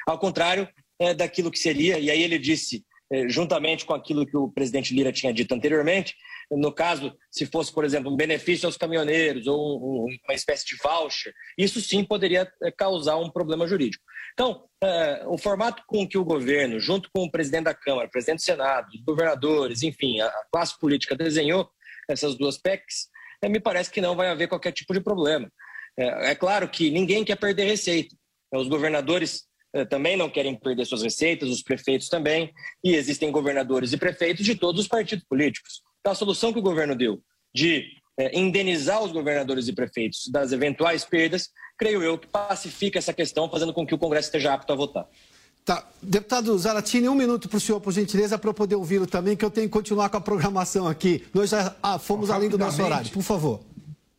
Ao contrário daquilo que seria, e aí ele disse, juntamente com aquilo que o presidente Lira tinha dito anteriormente, no caso, se fosse, por exemplo, um benefício aos caminhoneiros ou um, uma espécie de voucher, isso sim poderia eh, causar um problema jurídico. Então, é, o formato com que o governo, junto com o presidente da Câmara, presidente do Senado, governadores, enfim, a, classe política desenhou essas duas PECs, me parece que não vai haver qualquer tipo de problema. É claro que ninguém quer perder receita. Os governadores também não querem perder suas receitas, os prefeitos também, e existem governadores e prefeitos de todos os partidos políticos. Então, a solução que o governo deu de é, indenizar os governadores e prefeitos das eventuais perdas, creio eu que pacifica essa questão, fazendo com que o Congresso esteja apto a votar. Tá. Deputado Zaratini, um minuto para o senhor, por gentileza, para eu poder ouvi-lo também, que eu tenho que continuar com a programação aqui. Nós já ah, fomos além do nosso horário, por favor.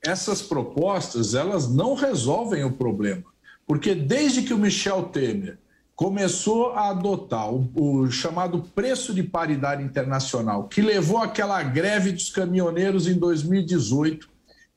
Essas propostas, elas não resolvem o problema. Porque desde que o Michel Temer começou a adotar o, o, chamado preço de paridade internacional, que levou àquela greve dos caminhoneiros em 2018,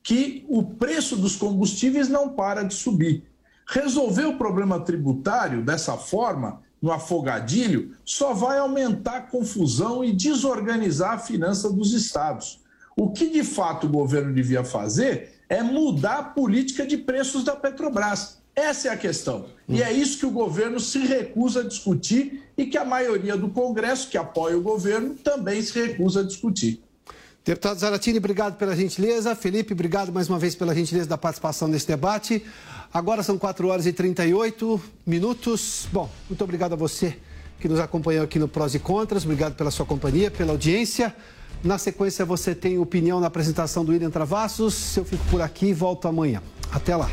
que o preço dos combustíveis não para de subir. Resolver o problema tributário dessa forma, no afogadilho, só vai aumentar a confusão e desorganizar a finança dos estados. O que de fato o governo devia fazer é mudar a política de preços da Petrobras essa é a questão. E é isso que o governo se recusa a discutir e que a maioria do Congresso, que apoia o governo, também se recusa a discutir. Deputado Zaratini, obrigado pela gentileza. Felipe, obrigado mais uma vez pela gentileza da participação nesse debate. Agora são 4 horas e 38 minutos. Bom, muito obrigado a você que nos acompanhou aqui no Prós e Contras. Obrigado pela sua companhia, pela audiência. Na sequência, você tem opinião na apresentação do William Travassos. Eu fico por aqui e volto amanhã. Até lá.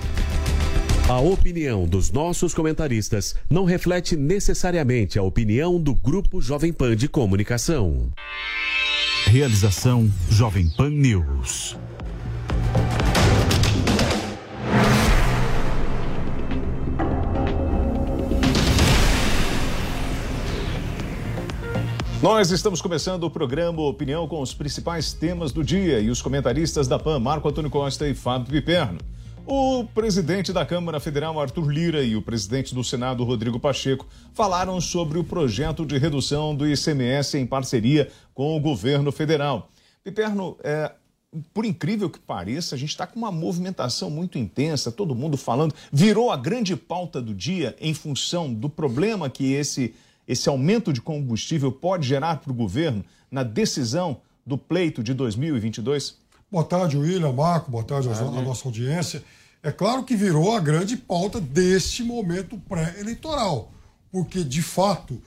A opinião dos nossos comentaristas não reflete necessariamente a opinião do Grupo Jovem Pan de Comunicação. Realização Jovem Pan News. Nós estamos começando o programa Opinião com os principais temas do dia e os comentaristas da PAN, Marco Antônio Costa e Fábio Piperno. O presidente da Câmara Federal, Arthur Lira, e o presidente do Senado, Rodrigo Pacheco, falaram sobre o projeto de redução do ICMS em parceria com o governo federal. Piperno, é, por incrível que pareça, a gente está com uma movimentação muito intensa, todo mundo falando, virou a grande pauta do dia em função do problema que esse, esse aumento de combustível pode gerar para o governo na decisão do pleito de 2022? Boa tarde, William, Marco, boa tarde à nossa audiência. É claro que virou a grande pauta deste momento pré-eleitoral, porque, de fato,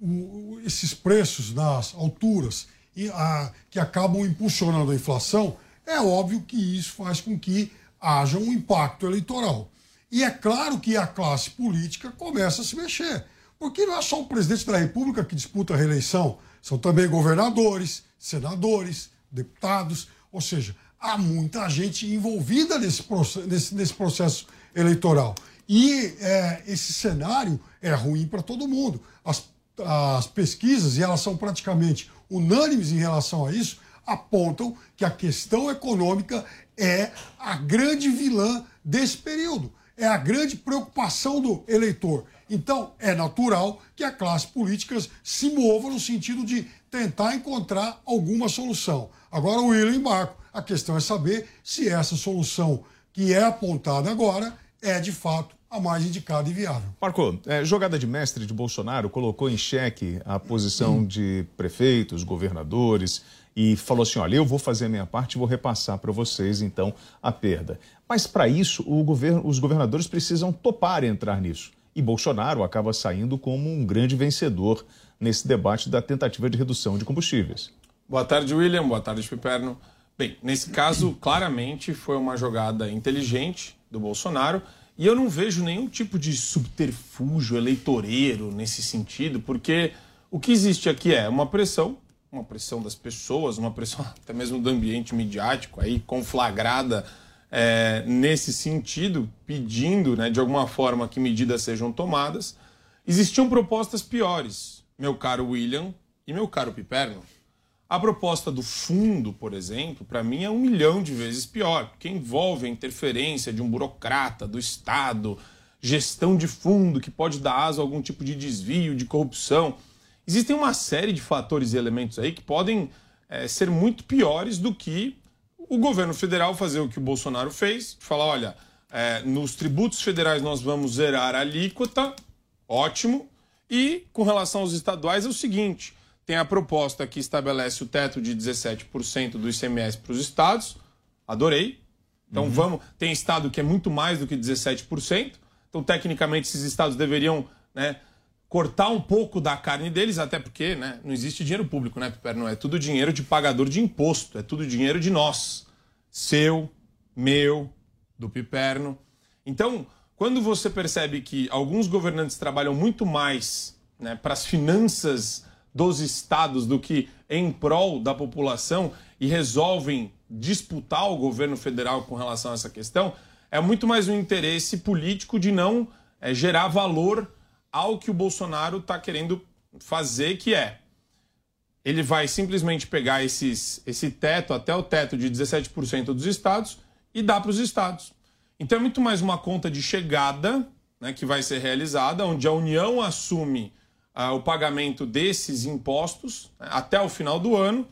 o, esses preços nas alturas e a, que acabam impulsionando a inflação, é óbvio que isso faz com que haja um impacto eleitoral. E é claro que a classe política começa a se mexer, porque não é só o presidente da República que disputa a reeleição, são também governadores, senadores, deputados, ou seja, há muita gente envolvida nesse, nesse, nesse processo eleitoral. E é, esse cenário é ruim para todo mundo. As, as pesquisas, e elas são praticamente unânimes em relação a isso, apontam que a questão econômica é a grande vilã desse período. É a grande preocupação do eleitor. Então, é natural que a classe política se mova no sentido de tentar encontrar alguma solução. Agora, o William e Marco, a questão é saber se essa solução que é apontada agora é de fato a mais indicada e viável. Marco, é, jogada de mestre de Bolsonaro colocou em xeque a posição hum. de prefeitos, governadores e falou assim: olha, eu vou fazer a minha parte e vou repassar para vocês, então, a perda. Mas para isso, governo, os governadores precisam topar entrar nisso. E Bolsonaro acaba saindo como um grande vencedor nesse debate da tentativa de redução de combustíveis. Boa tarde, William. Boa tarde, Piperno. Bem, nesse caso, claramente foi uma jogada inteligente do Bolsonaro e eu não vejo nenhum tipo de subterfúgio eleitoreiro nesse sentido, porque o que existe aqui é uma pressão, uma pressão das pessoas, uma pressão até mesmo do ambiente midiático aí conflagrada é, nesse sentido, pedindo, né, de alguma forma que medidas sejam tomadas. Existiam propostas piores, meu caro William e meu caro Piperno. A proposta do fundo, por exemplo, para mim é um milhão de vezes pior, porque envolve a interferência de um burocrata do Estado, gestão de fundo que pode dar asa a algum tipo de desvio, de corrupção. Existem uma série de fatores e elementos aí que podem é, ser muito piores do que o governo federal fazer o que o Bolsonaro fez, falar, olha, é, nos tributos federais nós vamos zerar a alíquota, ótimo, e com relação aos estaduais é o seguinte tem a proposta que estabelece o teto de 17% do ICMS para os estados. Adorei. Então uhum. vamos. Tem estado que é muito mais do que 17%. Então, tecnicamente, esses estados deveriam né, cortar um pouco da carne deles, até porque né, não existe dinheiro público, né, Piperno? É tudo dinheiro de pagador de imposto, é tudo dinheiro de nós. Seu, meu, do Piperno. Então, quando você percebe que alguns governantes trabalham muito mais né, para as finanças dos estados do que em prol da população e resolvem disputar o governo federal com relação a essa questão, é muito mais um interesse político de não é, gerar valor ao que o Bolsonaro está querendo fazer, que é ele vai simplesmente pegar esses, esse teto, até o teto de 17% dos estados, e dar para os estados. Então é muito mais uma conta de chegada né, que vai ser realizada, onde a União assume ah, o pagamento desses impostos né, até o final do ano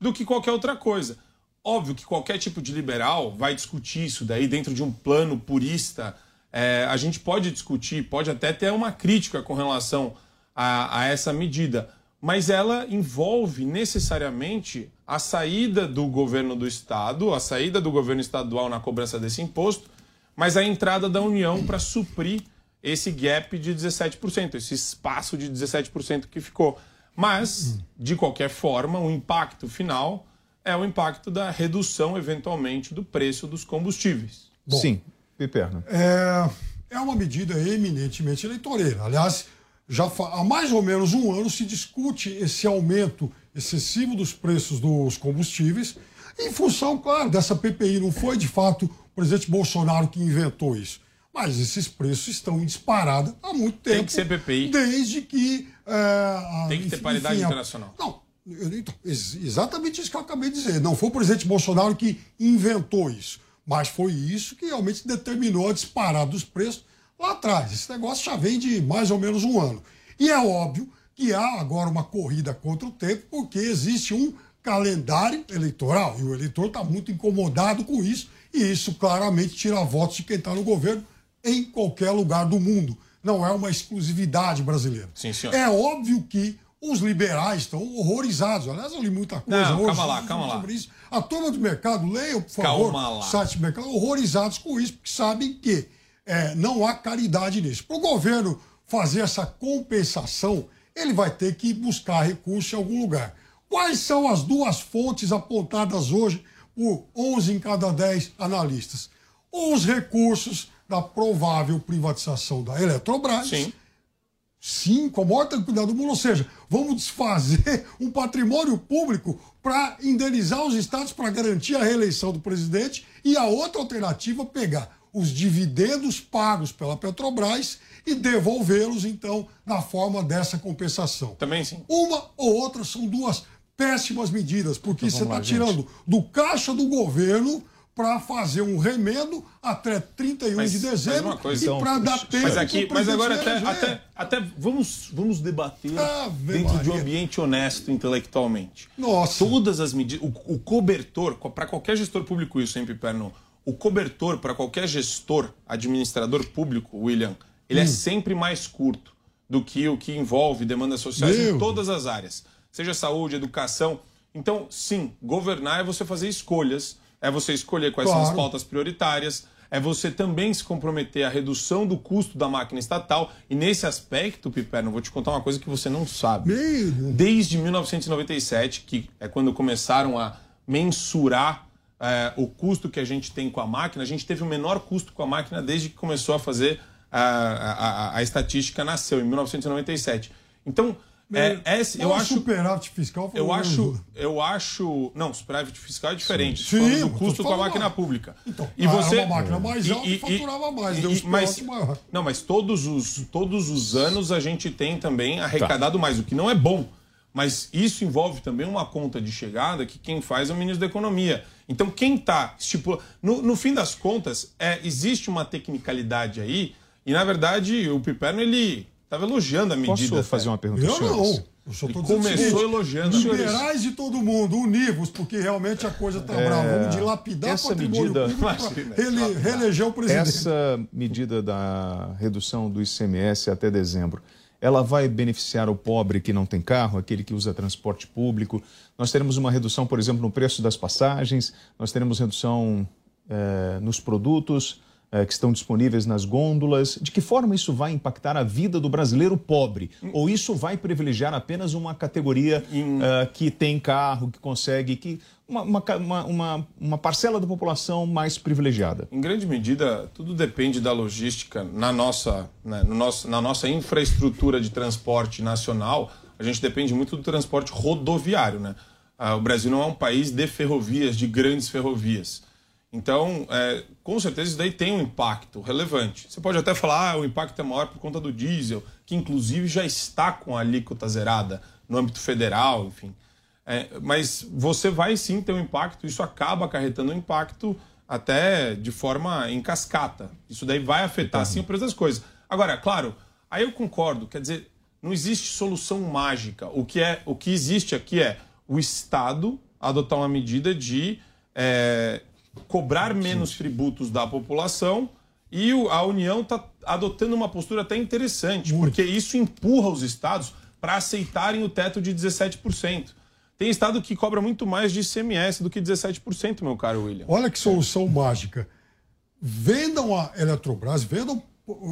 do que qualquer outra coisa. Óbvio que qualquer tipo de liberal vai discutir isso daí dentro de um plano purista. É, a gente pode discutir, pode até ter uma crítica com relação a, a essa medida, mas ela envolve necessariamente a saída do governo do Estado, a saída do governo estadual na cobrança desse imposto, mas a entrada da União para suprir esse gap de 17%, esse espaço de 17% que ficou. Mas, de qualquer forma, o impacto final é o impacto da redução, eventualmente, do preço dos combustíveis. Bom, Sim, Piperno. É, é uma medida eminentemente eleitoreira. Aliás, já há mais ou menos um ano se discute esse aumento excessivo dos preços dos combustíveis, em função, claro, dessa PPI. Não foi, de fato, o presidente Bolsonaro que inventou isso. Mas esses preços estão em disparada há muito tempo. Tem que ser PPI. Desde que. É, Tem que ter enfim, paridade enfim, internacional. Não, então, exatamente isso que eu acabei de dizer. Não foi o presidente Bolsonaro que inventou isso. Mas foi isso que realmente determinou a disparada dos preços lá atrás. Esse negócio já vem de mais ou menos um ano. E é óbvio que há agora uma corrida contra o tempo, porque existe um calendário eleitoral e o eleitor está muito incomodado com isso, e isso claramente tira votos de quem está no governo em qualquer lugar do mundo. Não é uma exclusividade brasileira. Sim, senhor. É óbvio que os liberais estão horrorizados. Aliás, eu li muita coisa Não, calma lá, calma lá. sobre isso. A turma do mercado, leiam, por favor, Calma lá. o site do mercado, horrorizados com isso, porque sabem que é, não há caridade nisso. Para o governo fazer essa compensação, ele vai ter que buscar recursos em algum lugar. Quais são as duas fontes apontadas hoje por 11 em cada 10 analistas? Os recursos da provável privatização da Eletrobras. Sim. Sim, com a maior tranquilidade do mundo. Ou seja, vamos desfazer um patrimônio público para indenizar os estados para garantir a reeleição do presidente e a outra alternativa pegar os dividendos pagos pela Petrobras e devolvê-los, então, na forma dessa compensação. Também sim. Uma ou outra são duas péssimas medidas, porque Então você está tirando do caixa do governo para fazer um remendo até 31 Mas, de mas dezembro uma coisa, então, e para dar tempo Mas aqui, mas agora até, até, até vamos, vamos debater Ave dentro de um Maria. ambiente honesto intelectualmente. Nossa. Todas as medidas, o, o cobertor, para qualquer gestor público isso, hein, Piperno? O cobertor para qualquer gestor, administrador público, William, ele é Hum. sempre mais curto do que o que envolve demandas sociais Meu em todas as áreas, seja saúde, educação. Então, sim, governar é você fazer escolhas, é você escolher quais são as Claro. pautas prioritárias, é você também se comprometer à redução do custo da máquina estatal. E nesse aspecto, Piperno, vou te contar uma coisa que você não sabe. Desde 1997, que é quando começaram a mensurar é, o custo que a gente tem com a máquina, a gente teve o menor custo com a máquina desde que começou a fazer a, a, a- a estatística nasceu, em 1997. Então, é, é, eu Qual acho. superávit fiscal Eu o acho, eu acho. Não, superávit fiscal é diferente. Sim, eu tô custo com a máquina lá. pública. Então, e você era uma máquina mais alta e faturava mais, deu um mas, maior. Não, mas todos os, todos os anos a gente tem também arrecadado mais, o que não é bom. Mas isso envolve também uma conta de chegada que quem faz é o ministro da Economia. Então, quem está estipulando. No, no fim das contas, é, existe uma tecnicalidade aí, e na verdade o Piperno ele estava elogiando a medida. Posso fazer uma pergunta, Eu não. Eu só tô Ele começou seguinte, elogiando. Liberais de todo mundo, univos, porque realmente a coisa está É, brava. Vamos dilapidar essa patrimônio medida- para dilapidar. reeleger o presidente. Essa medida da redução do ICMS até dezembro, ela vai beneficiar o pobre que não tem carro, aquele que usa transporte público. Nós teremos uma redução, por exemplo, no preço das passagens, nós teremos redução eh, nos produtos que estão disponíveis nas gôndolas. De que forma isso vai impactar a vida do brasileiro pobre? Ou isso vai privilegiar apenas uma categoria eh, que tem carro, que consegue, que uma, uma, uma- uma parcela da população mais privilegiada? Em grande medida, tudo depende da logística na nossa, né, no nosso, na nossa infraestrutura de transporte nacional. A gente depende muito do transporte rodoviário. Né? Ah, o Brasil não é um país de ferrovias, de grandes ferrovias. Então, é, com certeza, isso daí tem um impacto relevante. Você pode até falar, ah, o impacto é maior por conta do diesel, que inclusive já está com a alíquota zerada no âmbito federal, enfim. É, mas você vai sim ter um impacto, isso acaba acarretando um impacto até de forma em cascata. Isso daí vai afetar sim o preço das coisas. Agora, claro, aí eu concordo, quer dizer, não existe solução mágica. O que, é, o que existe aqui é o Estado adotar uma medida de é, cobrar menos tributos da população e a União está adotando uma postura até interessante, porque isso empurra os estados para aceitarem o teto de 17%. Tem estado que cobra muito mais de ICMS do que 17%, meu caro William. Olha que solução mágica. Vendam a Eletrobras, vendam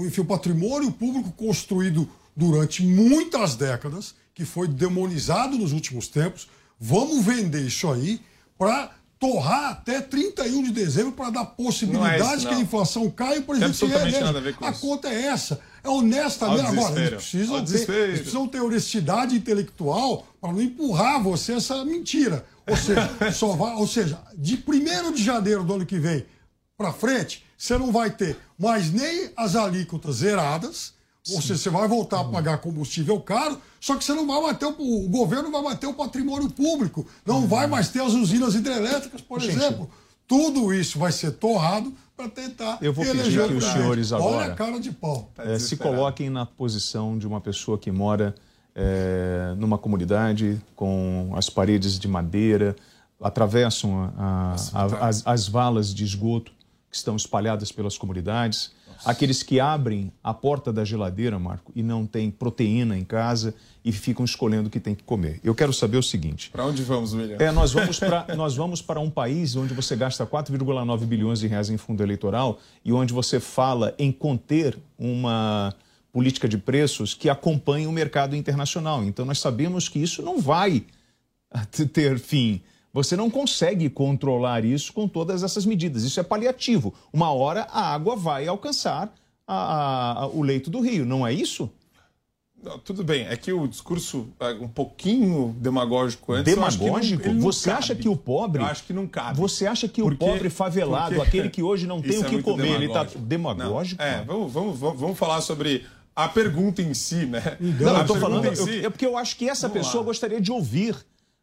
enfim, o patrimônio público construído durante muitas décadas, que foi demonizado nos últimos tempos. Vamos vender isso aí para torrar até 31 de dezembro para dar possibilidade é isso, que a inflação caia e o presidente reeleja. nada a ver com A conta é essa. É honestamente. Ao Agora, eles precisam, ter, eles precisam ter honestidade intelectual para não empurrar você essa mentira. Ou seja, só vai, ou seja, de 1 de janeiro do ano que vem para frente, você não vai ter mais nem as alíquotas zeradas, ou seja, você vai voltar a pagar combustível caro, só que você não vai manter, o, o governo vai manter o patrimônio público, não vai mais ter as usinas hidrelétricas, por Gente, exemplo. tudo isso vai ser torrado para tentar Eu vou pedir que os senhores agora Olha a cara de pau. é, se coloquem na posição de uma pessoa que mora é, numa comunidade com as paredes de madeira, atravessam a, a, a, as, as valas de esgoto que estão espalhadas pelas comunidades, aqueles que abrem a porta da geladeira, Marco, e não tem proteína em casa e ficam escolhendo o que tem que comer. Eu quero saber o seguinte. Para onde vamos, William? É, nós vamos para nós vamos para um país onde você gasta 4,9 bilhões de reais em fundo eleitoral e onde você fala em conter uma política de preços que acompanhe o mercado internacional. Então nós sabemos que isso não vai ter fim. Você não consegue controlar isso com todas essas medidas. Isso é paliativo. Uma hora a água vai alcançar a, a, o leito do rio, não é isso? Não, tudo bem, é que o discurso é um pouquinho demagógico antes. Demagógico? Não, você cabe. acha que o pobre. Eu acho que não cabe. Você acha que porque, o pobre favelado, porque, aquele que hoje não tem o que é comer, ele está demagógico? Não, é, vamos, vamos, vamos falar sobre a pergunta em si, né? Não, eu estou falando. Eu, é porque eu acho que essa vamos pessoa lá. gostaria de ouvir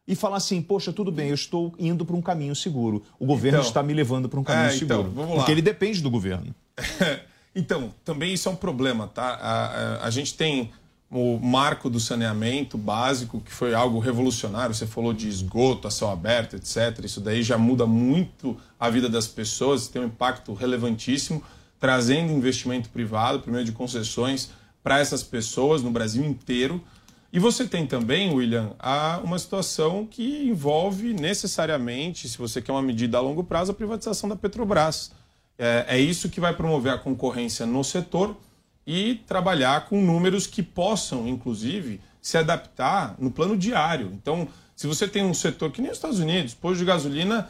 e falar assim, poxa, tudo bem, eu estou indo para um caminho seguro. O governo então, está me levando para um caminho é, então, seguro. Porque ele depende do governo. então, também isso é um problema, tá? A, a, a, gente tem o marco do saneamento básico, que foi algo revolucionário. Você falou de esgoto a céu aberto, etc. Isso daí já muda muito a vida das pessoas, tem um impacto relevantíssimo, trazendo investimento privado por meio de concessões para essas pessoas no Brasil inteiro. E você tem também, William, uma situação que envolve necessariamente, se você quer uma medida a longo prazo, a privatização da Petrobras. É, é isso que vai promover a concorrência no setor e trabalhar com números que possam, inclusive, se adaptar no plano diário. Então, se você tem um setor que nem os Estados Unidos, posto de gasolina,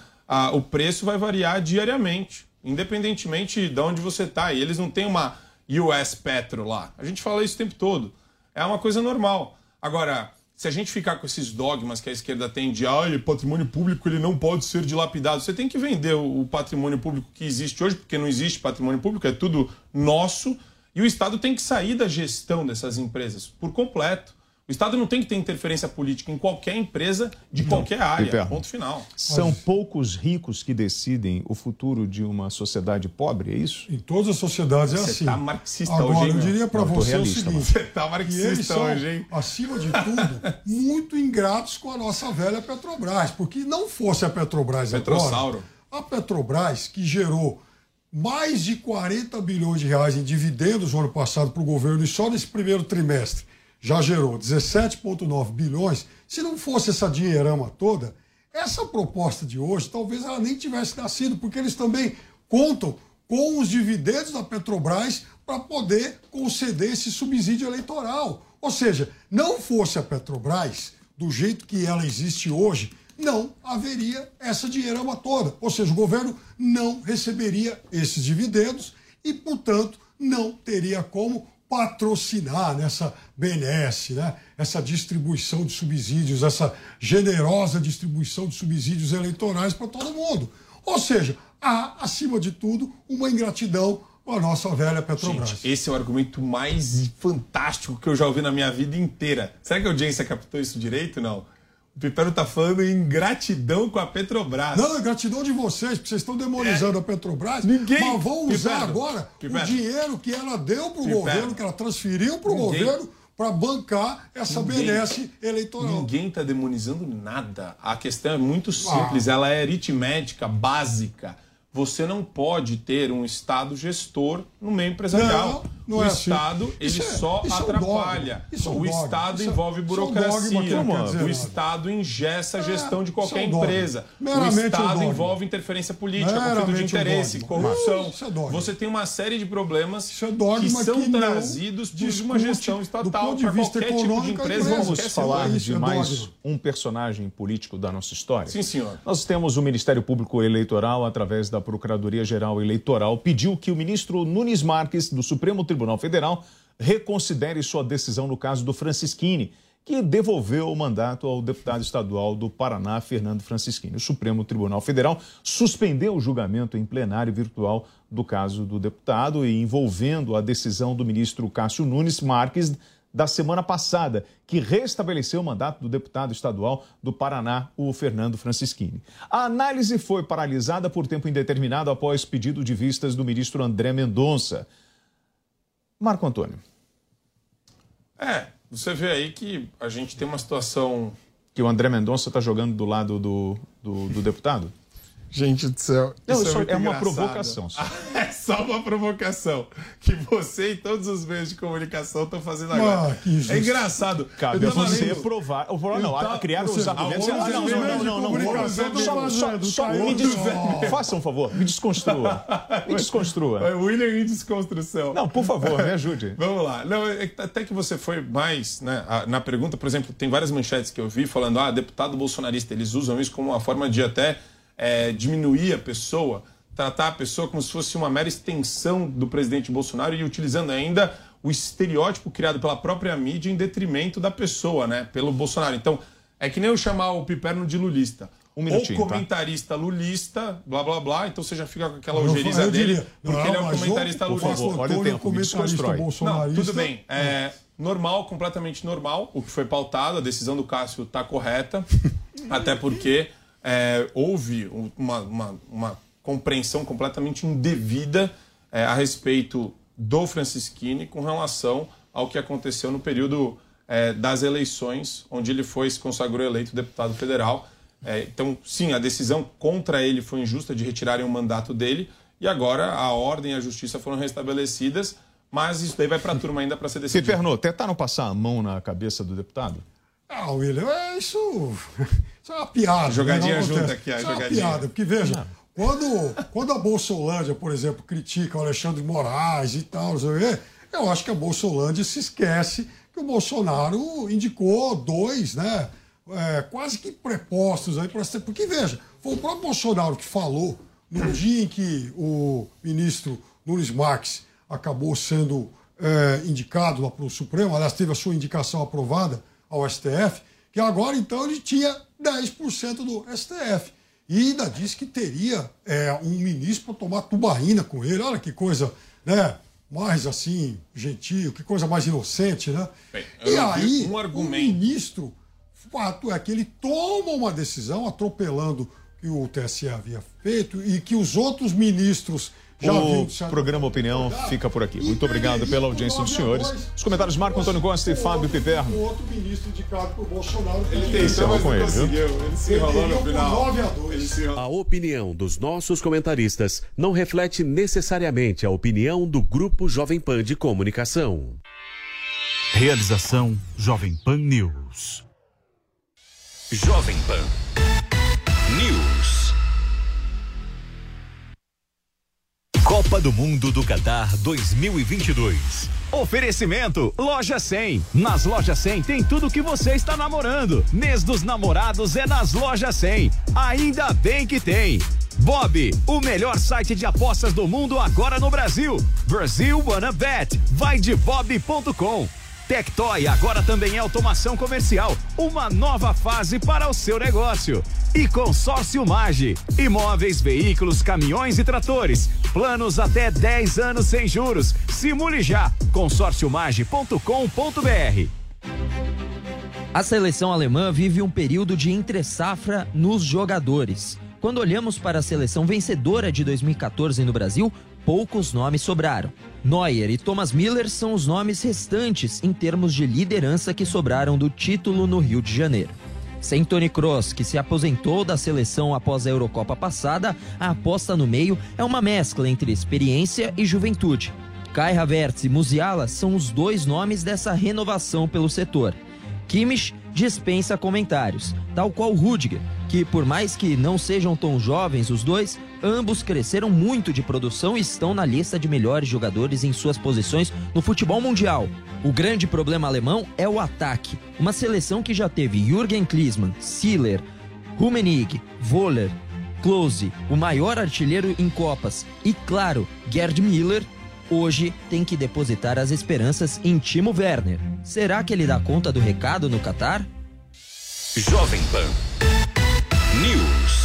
o preço vai variar diariamente, independentemente de onde você está. E eles não têm uma US Petro lá. A gente fala isso o tempo todo. É uma coisa normal. Agora, se a gente ficar com esses dogmas que a esquerda tem de ah, patrimônio público ele não pode ser dilapidado, você tem que vender o patrimônio público que existe hoje, porque não existe patrimônio público, é tudo nosso, e o Estado tem que sair da gestão dessas empresas por completo. O Estado não tem que ter interferência política em qualquer empresa de não, qualquer área. Ponto final. São poucos ricos que decidem o futuro de uma sociedade pobre, é isso? Em todas as sociedades é você assim. Você está marxista Agora, hoje, eu diria para você realista, o seguinte: você está marxista hoje, hein? Acima de tudo, muito ingratos com a nossa velha Petrobras. Porque não fosse a Petrobras Petrossauro. agora. A Petrobras, que gerou mais de 40 bilhões de reais em dividendos no ano passado para o governo e só nesse primeiro trimestre já gerou 17,9 bilhões. Se não fosse essa dinheirama toda, essa proposta de hoje talvez ela nem tivesse nascido, porque eles também contam com os dividendos da Petrobras para poder conceder esse subsídio eleitoral. Ou seja, não fosse a Petrobras do jeito que ela existe hoje, não haveria essa dinheirama toda. Ou seja, o governo não receberia esses dividendos e, portanto, não teria como patrocinar nessa BNS, né? essa distribuição de subsídios, essa generosa distribuição de subsídios eleitorais para todo mundo. Ou seja, há, acima de tudo, uma ingratidão com a nossa velha Petrobras. Gente, esse é o argumento mais fantástico que eu já ouvi na minha vida inteira. Será que a audiência captou isso direito? Não. O Pipero tá falando em gratidão com a Petrobras. Não, é gratidão de vocês, porque vocês estão demonizando é. a Petrobras. Ninguém. Mas vão usar Pipero. agora Pipero. o dinheiro que ela deu para o governo, que ela transferiu para o governo, para bancar essa ninguém, eleitoral. Ninguém está demonizando nada. A questão é muito simples, ah. ela é aritmética, básica. Você não pode ter um Estado gestor no meio empresarial. Não. Não o é assim. Estado, ele é, só atrapalha. É um o Estado é- envolve burocracia. o Estado ingessa a gestão de qualquer empresa. o Estado envolve interferência política, conflito de interesse, corrupção. Você tem uma série de problemas que são que trazidos por uma gestão estatal para qualquer tipo de empresa. Vamos falar de mais um personagem político da nossa história? Sim, senhor. Nós temos o Ministério Público Eleitoral, através da Procuradoria-Geral Eleitoral, pediu que o ministro Nunes Marques, do Supremo Tribunal Tribunal Federal reconsidere sua decisão no caso do Francisquini, que devolveu o mandato ao deputado estadual do Paraná, Fernando Francisquini. O Supremo Tribunal Federal suspendeu o julgamento em plenário virtual do caso do deputado e envolvendo a decisão do ministro Cássio Nunes Marques da semana passada, que restabeleceu o mandato do deputado estadual do Paraná, o Fernando Francischini. A análise foi paralisada por tempo indeterminado após pedido de vistas do ministro André Mendonça. Marco Antônio. É, você vê aí que a gente tem uma situação. Que o André Mendonça está jogando do lado do, do, do deputado? Gente do céu. Não, isso é, é uma engraçado. provocação. É só uma provocação que você e todos os meios de comunicação estão fazendo agora. Ah, é engraçado. Cabe Eu a você lendo- provar. Ou não, a tava- criar você- os argumentos. Ah, não, não, não, não, não. Só, só, só, me des... Faça um favor, me desconstrua. Me desconstrua. É William em desconstrução. Não, por favor, me ajude. Vamos lá. Não, é até que você foi mais, né? a- Na pergunta, por exemplo, tem várias manchetes que eu vi falando, ah, deputado bolsonarista, eles usam isso como uma forma de até é, diminuir a pessoa, tratar a pessoa como se fosse uma mera extensão do presidente Bolsonaro e utilizando ainda o estereótipo criado pela própria mídia em detrimento da pessoa, né? Pelo Bolsonaro. Então, é que nem eu chamar o Piperno de lulista. Um Ou tá? comentarista lulista, blá blá blá, então você já fica com aquela ojeriza dele, diria, porque não, ele é um comentarista lulista. Por favor, olha o tempo, me comentarista desconstrói. Não, bolsonarista. tudo bem. É normal, completamente normal, o que foi pautado, a decisão do Cássio está correta, até porque é, houve uma, uma, uma compreensão completamente indevida é, a respeito do Francisquini com relação ao que aconteceu no período é, das eleições, onde ele foi se consagrou eleito deputado federal. É, então, sim, a decisão contra ele foi injusta de retirarem o mandato dele, e agora a ordem e a justiça foram restabelecidas, mas isso daí vai para a turma ainda para ser decidido. Piperno, tentaram passar a mão na cabeça do deputado? Ah, William, é isso, isso é uma piada. Jogadinha né? Não junta aqui, a Isso é uma jogadinha. piada, porque veja, quando, quando a Bolsolândia, por exemplo, critica o Alexandre Moraes e tal, eu acho que a Bolsolândia se esquece que o Bolsonaro indicou dois, né? é, quase que prepostos aí para ser. Porque, veja, foi o próprio Bolsonaro que falou no dia em que o ministro Nunes Marques acabou sendo é, indicado lá para o Supremo, aliás, teve a sua indicação aprovada ao STF, que agora então ele tinha 10% do STF. E ainda disse que teria é, um ministro para tomar tubaína com ele. Olha que coisa, né? Mais assim, gentil, que coisa mais inocente, né? Bem, e aí, um o argumento. ministro, fato é que ele toma uma decisão atropelando o que o TSE havia feito e que os outros ministros o programa Opinião fica por aqui. Muito obrigado pela audiência dos senhores. Os comentários Marco Antônio Costa e Fábio Piperno. O outro ministro indicado por Bolsonaro. Ele mas com ele, viu? Ele se enrolou no final. 9 a 2. Ele se enrolou. A opinião dos nossos comentaristas não reflete necessariamente a opinião do Grupo Jovem Pan de Comunicação. Realização Jovem Pan News. Jovem Pan Copa do Mundo do Qatar 2022. Oferecimento Loja 100. Nas Lojas 100 tem tudo que você está namorando. Mês dos namorados é nas Lojas 100. Ainda bem que tem. Bob, o melhor site de apostas do mundo agora no Brasil. Brasil Wanna Bet. Vai de bob.com. Tectoy agora também é automação comercial, uma nova fase para o seu negócio. E Consórcio Mage, imóveis, veículos, caminhões e tratores, planos até 10 anos sem juros. Simule já, consórciomage.com.br. A seleção alemã vive um período de entre-safra nos jogadores. Quando olhamos para a seleção vencedora de 2014 no Brasil, poucos nomes sobraram. Neuer e Thomas Miller são os nomes restantes em termos de liderança que sobraram do título no Rio de Janeiro. Sem Tony Kroos, que se aposentou da seleção após a Eurocopa passada, a aposta no meio é uma mescla entre experiência e juventude. Kai Havertz e Musiala são os dois nomes dessa renovação pelo setor. Kimmich dispensa comentários, tal qual Rudiger, que por mais que não sejam tão jovens os dois, ambos cresceram muito de produção e estão na lista de melhores jogadores em suas posições no futebol mundial. O grande problema alemão é o ataque, uma seleção que já teve Jürgen Klinsmann, Siller, Rummenigge, Voller, Klose, o maior artilheiro em Copas, e claro, Gerd Miller, hoje tem que depositar as esperanças em Timo Werner. Será que ele dá conta do recado no Catar? Jovem Pan News.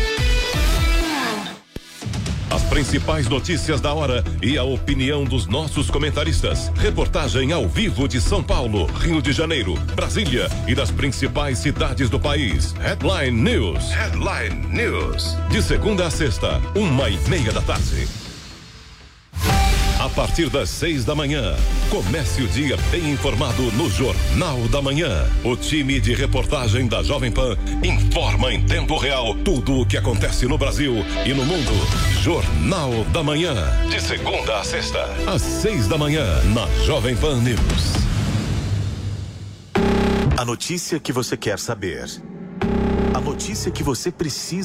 As principais notícias da hora e a opinião dos nossos comentaristas. Reportagem ao vivo de São Paulo, Rio de Janeiro, Brasília e das principais cidades do país. Headline News. Headline News. De segunda a sexta, uma e meia da tarde. A partir das seis da manhã, comece o dia bem informado no Jornal da Manhã. O time de reportagem da Jovem Pan informa em tempo real tudo o que acontece no Brasil e no mundo. Jornal da Manhã. De segunda a sexta, às seis da manhã, na Jovem Pan News. A notícia que você quer saber. A notícia que você precisa.